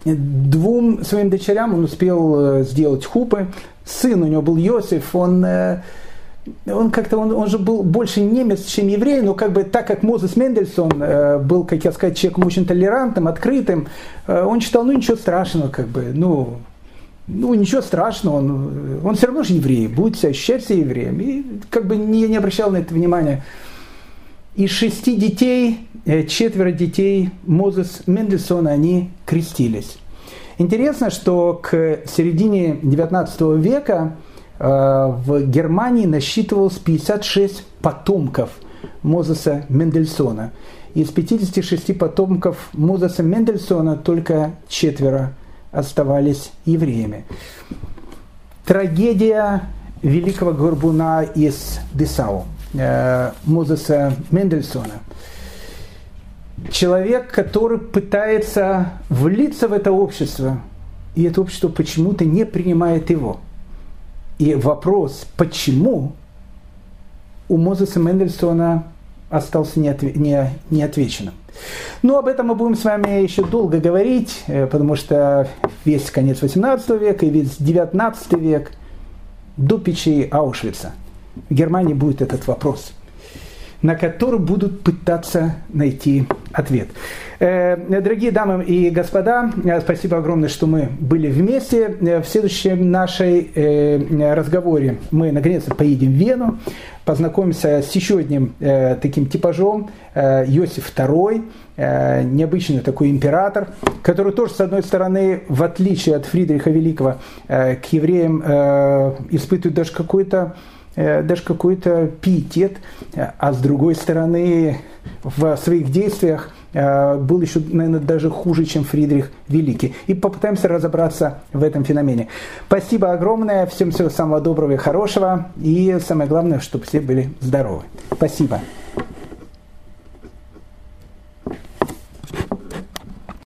Двум своим дочерям он успел э, сделать хупы. Сын у него был Йосиф, он, э, он как-то, он, он же был больше немец, чем еврей, но как бы так как Мозес Мендельсон э, был, как я сказать, человеком очень толерантным, открытым, он считал, ну ничего страшного, как бы, ну, ну, ничего страшного, он, он все равно же еврей, будет себя ощущать себя евреем. И как бы не, не обращал на это внимания. Из шести детей, четверо детей Мозес Мендельсона, они крестились. Интересно, что к середине XIX века э, в Германии насчитывалось 56 потомков Мозеса Мендельсона. Из 56 потомков Мозеса Мендельсона только четверо оставались евреями. Трагедия великого горбуна из Десау – э, Мозеса Мендельсона. Человек, который пытается влиться в это общество, и это общество почему-то не принимает его. И вопрос, почему у Мозеса Мендельсона остался неотвеченным. Но об этом мы будем с вами еще долго говорить, э, потому что весь конец 18 века и весь 19 век до печей Аушвица – в Германии будет этот вопрос, на который будут пытаться найти ответ. Э, дорогие дамы и господа, э, спасибо огромное, что мы были вместе. Э, в следующем нашей разговоре мы наконец-то поедем в Вену, познакомимся с еще одним таким типажом, Иосиф II, необычный такой император, который тоже, с одной стороны, в отличие от Фридриха Великого, к евреям испытывает даже какой-то даже какой-то пиетет, а с другой стороны в своих действиях э, был еще, наверное, даже хуже, чем Фридрих Великий. И попытаемся разобраться в этом феномене. Спасибо огромное, всем всего самого доброго и хорошего, и самое главное, чтобы все были здоровы. Спасибо.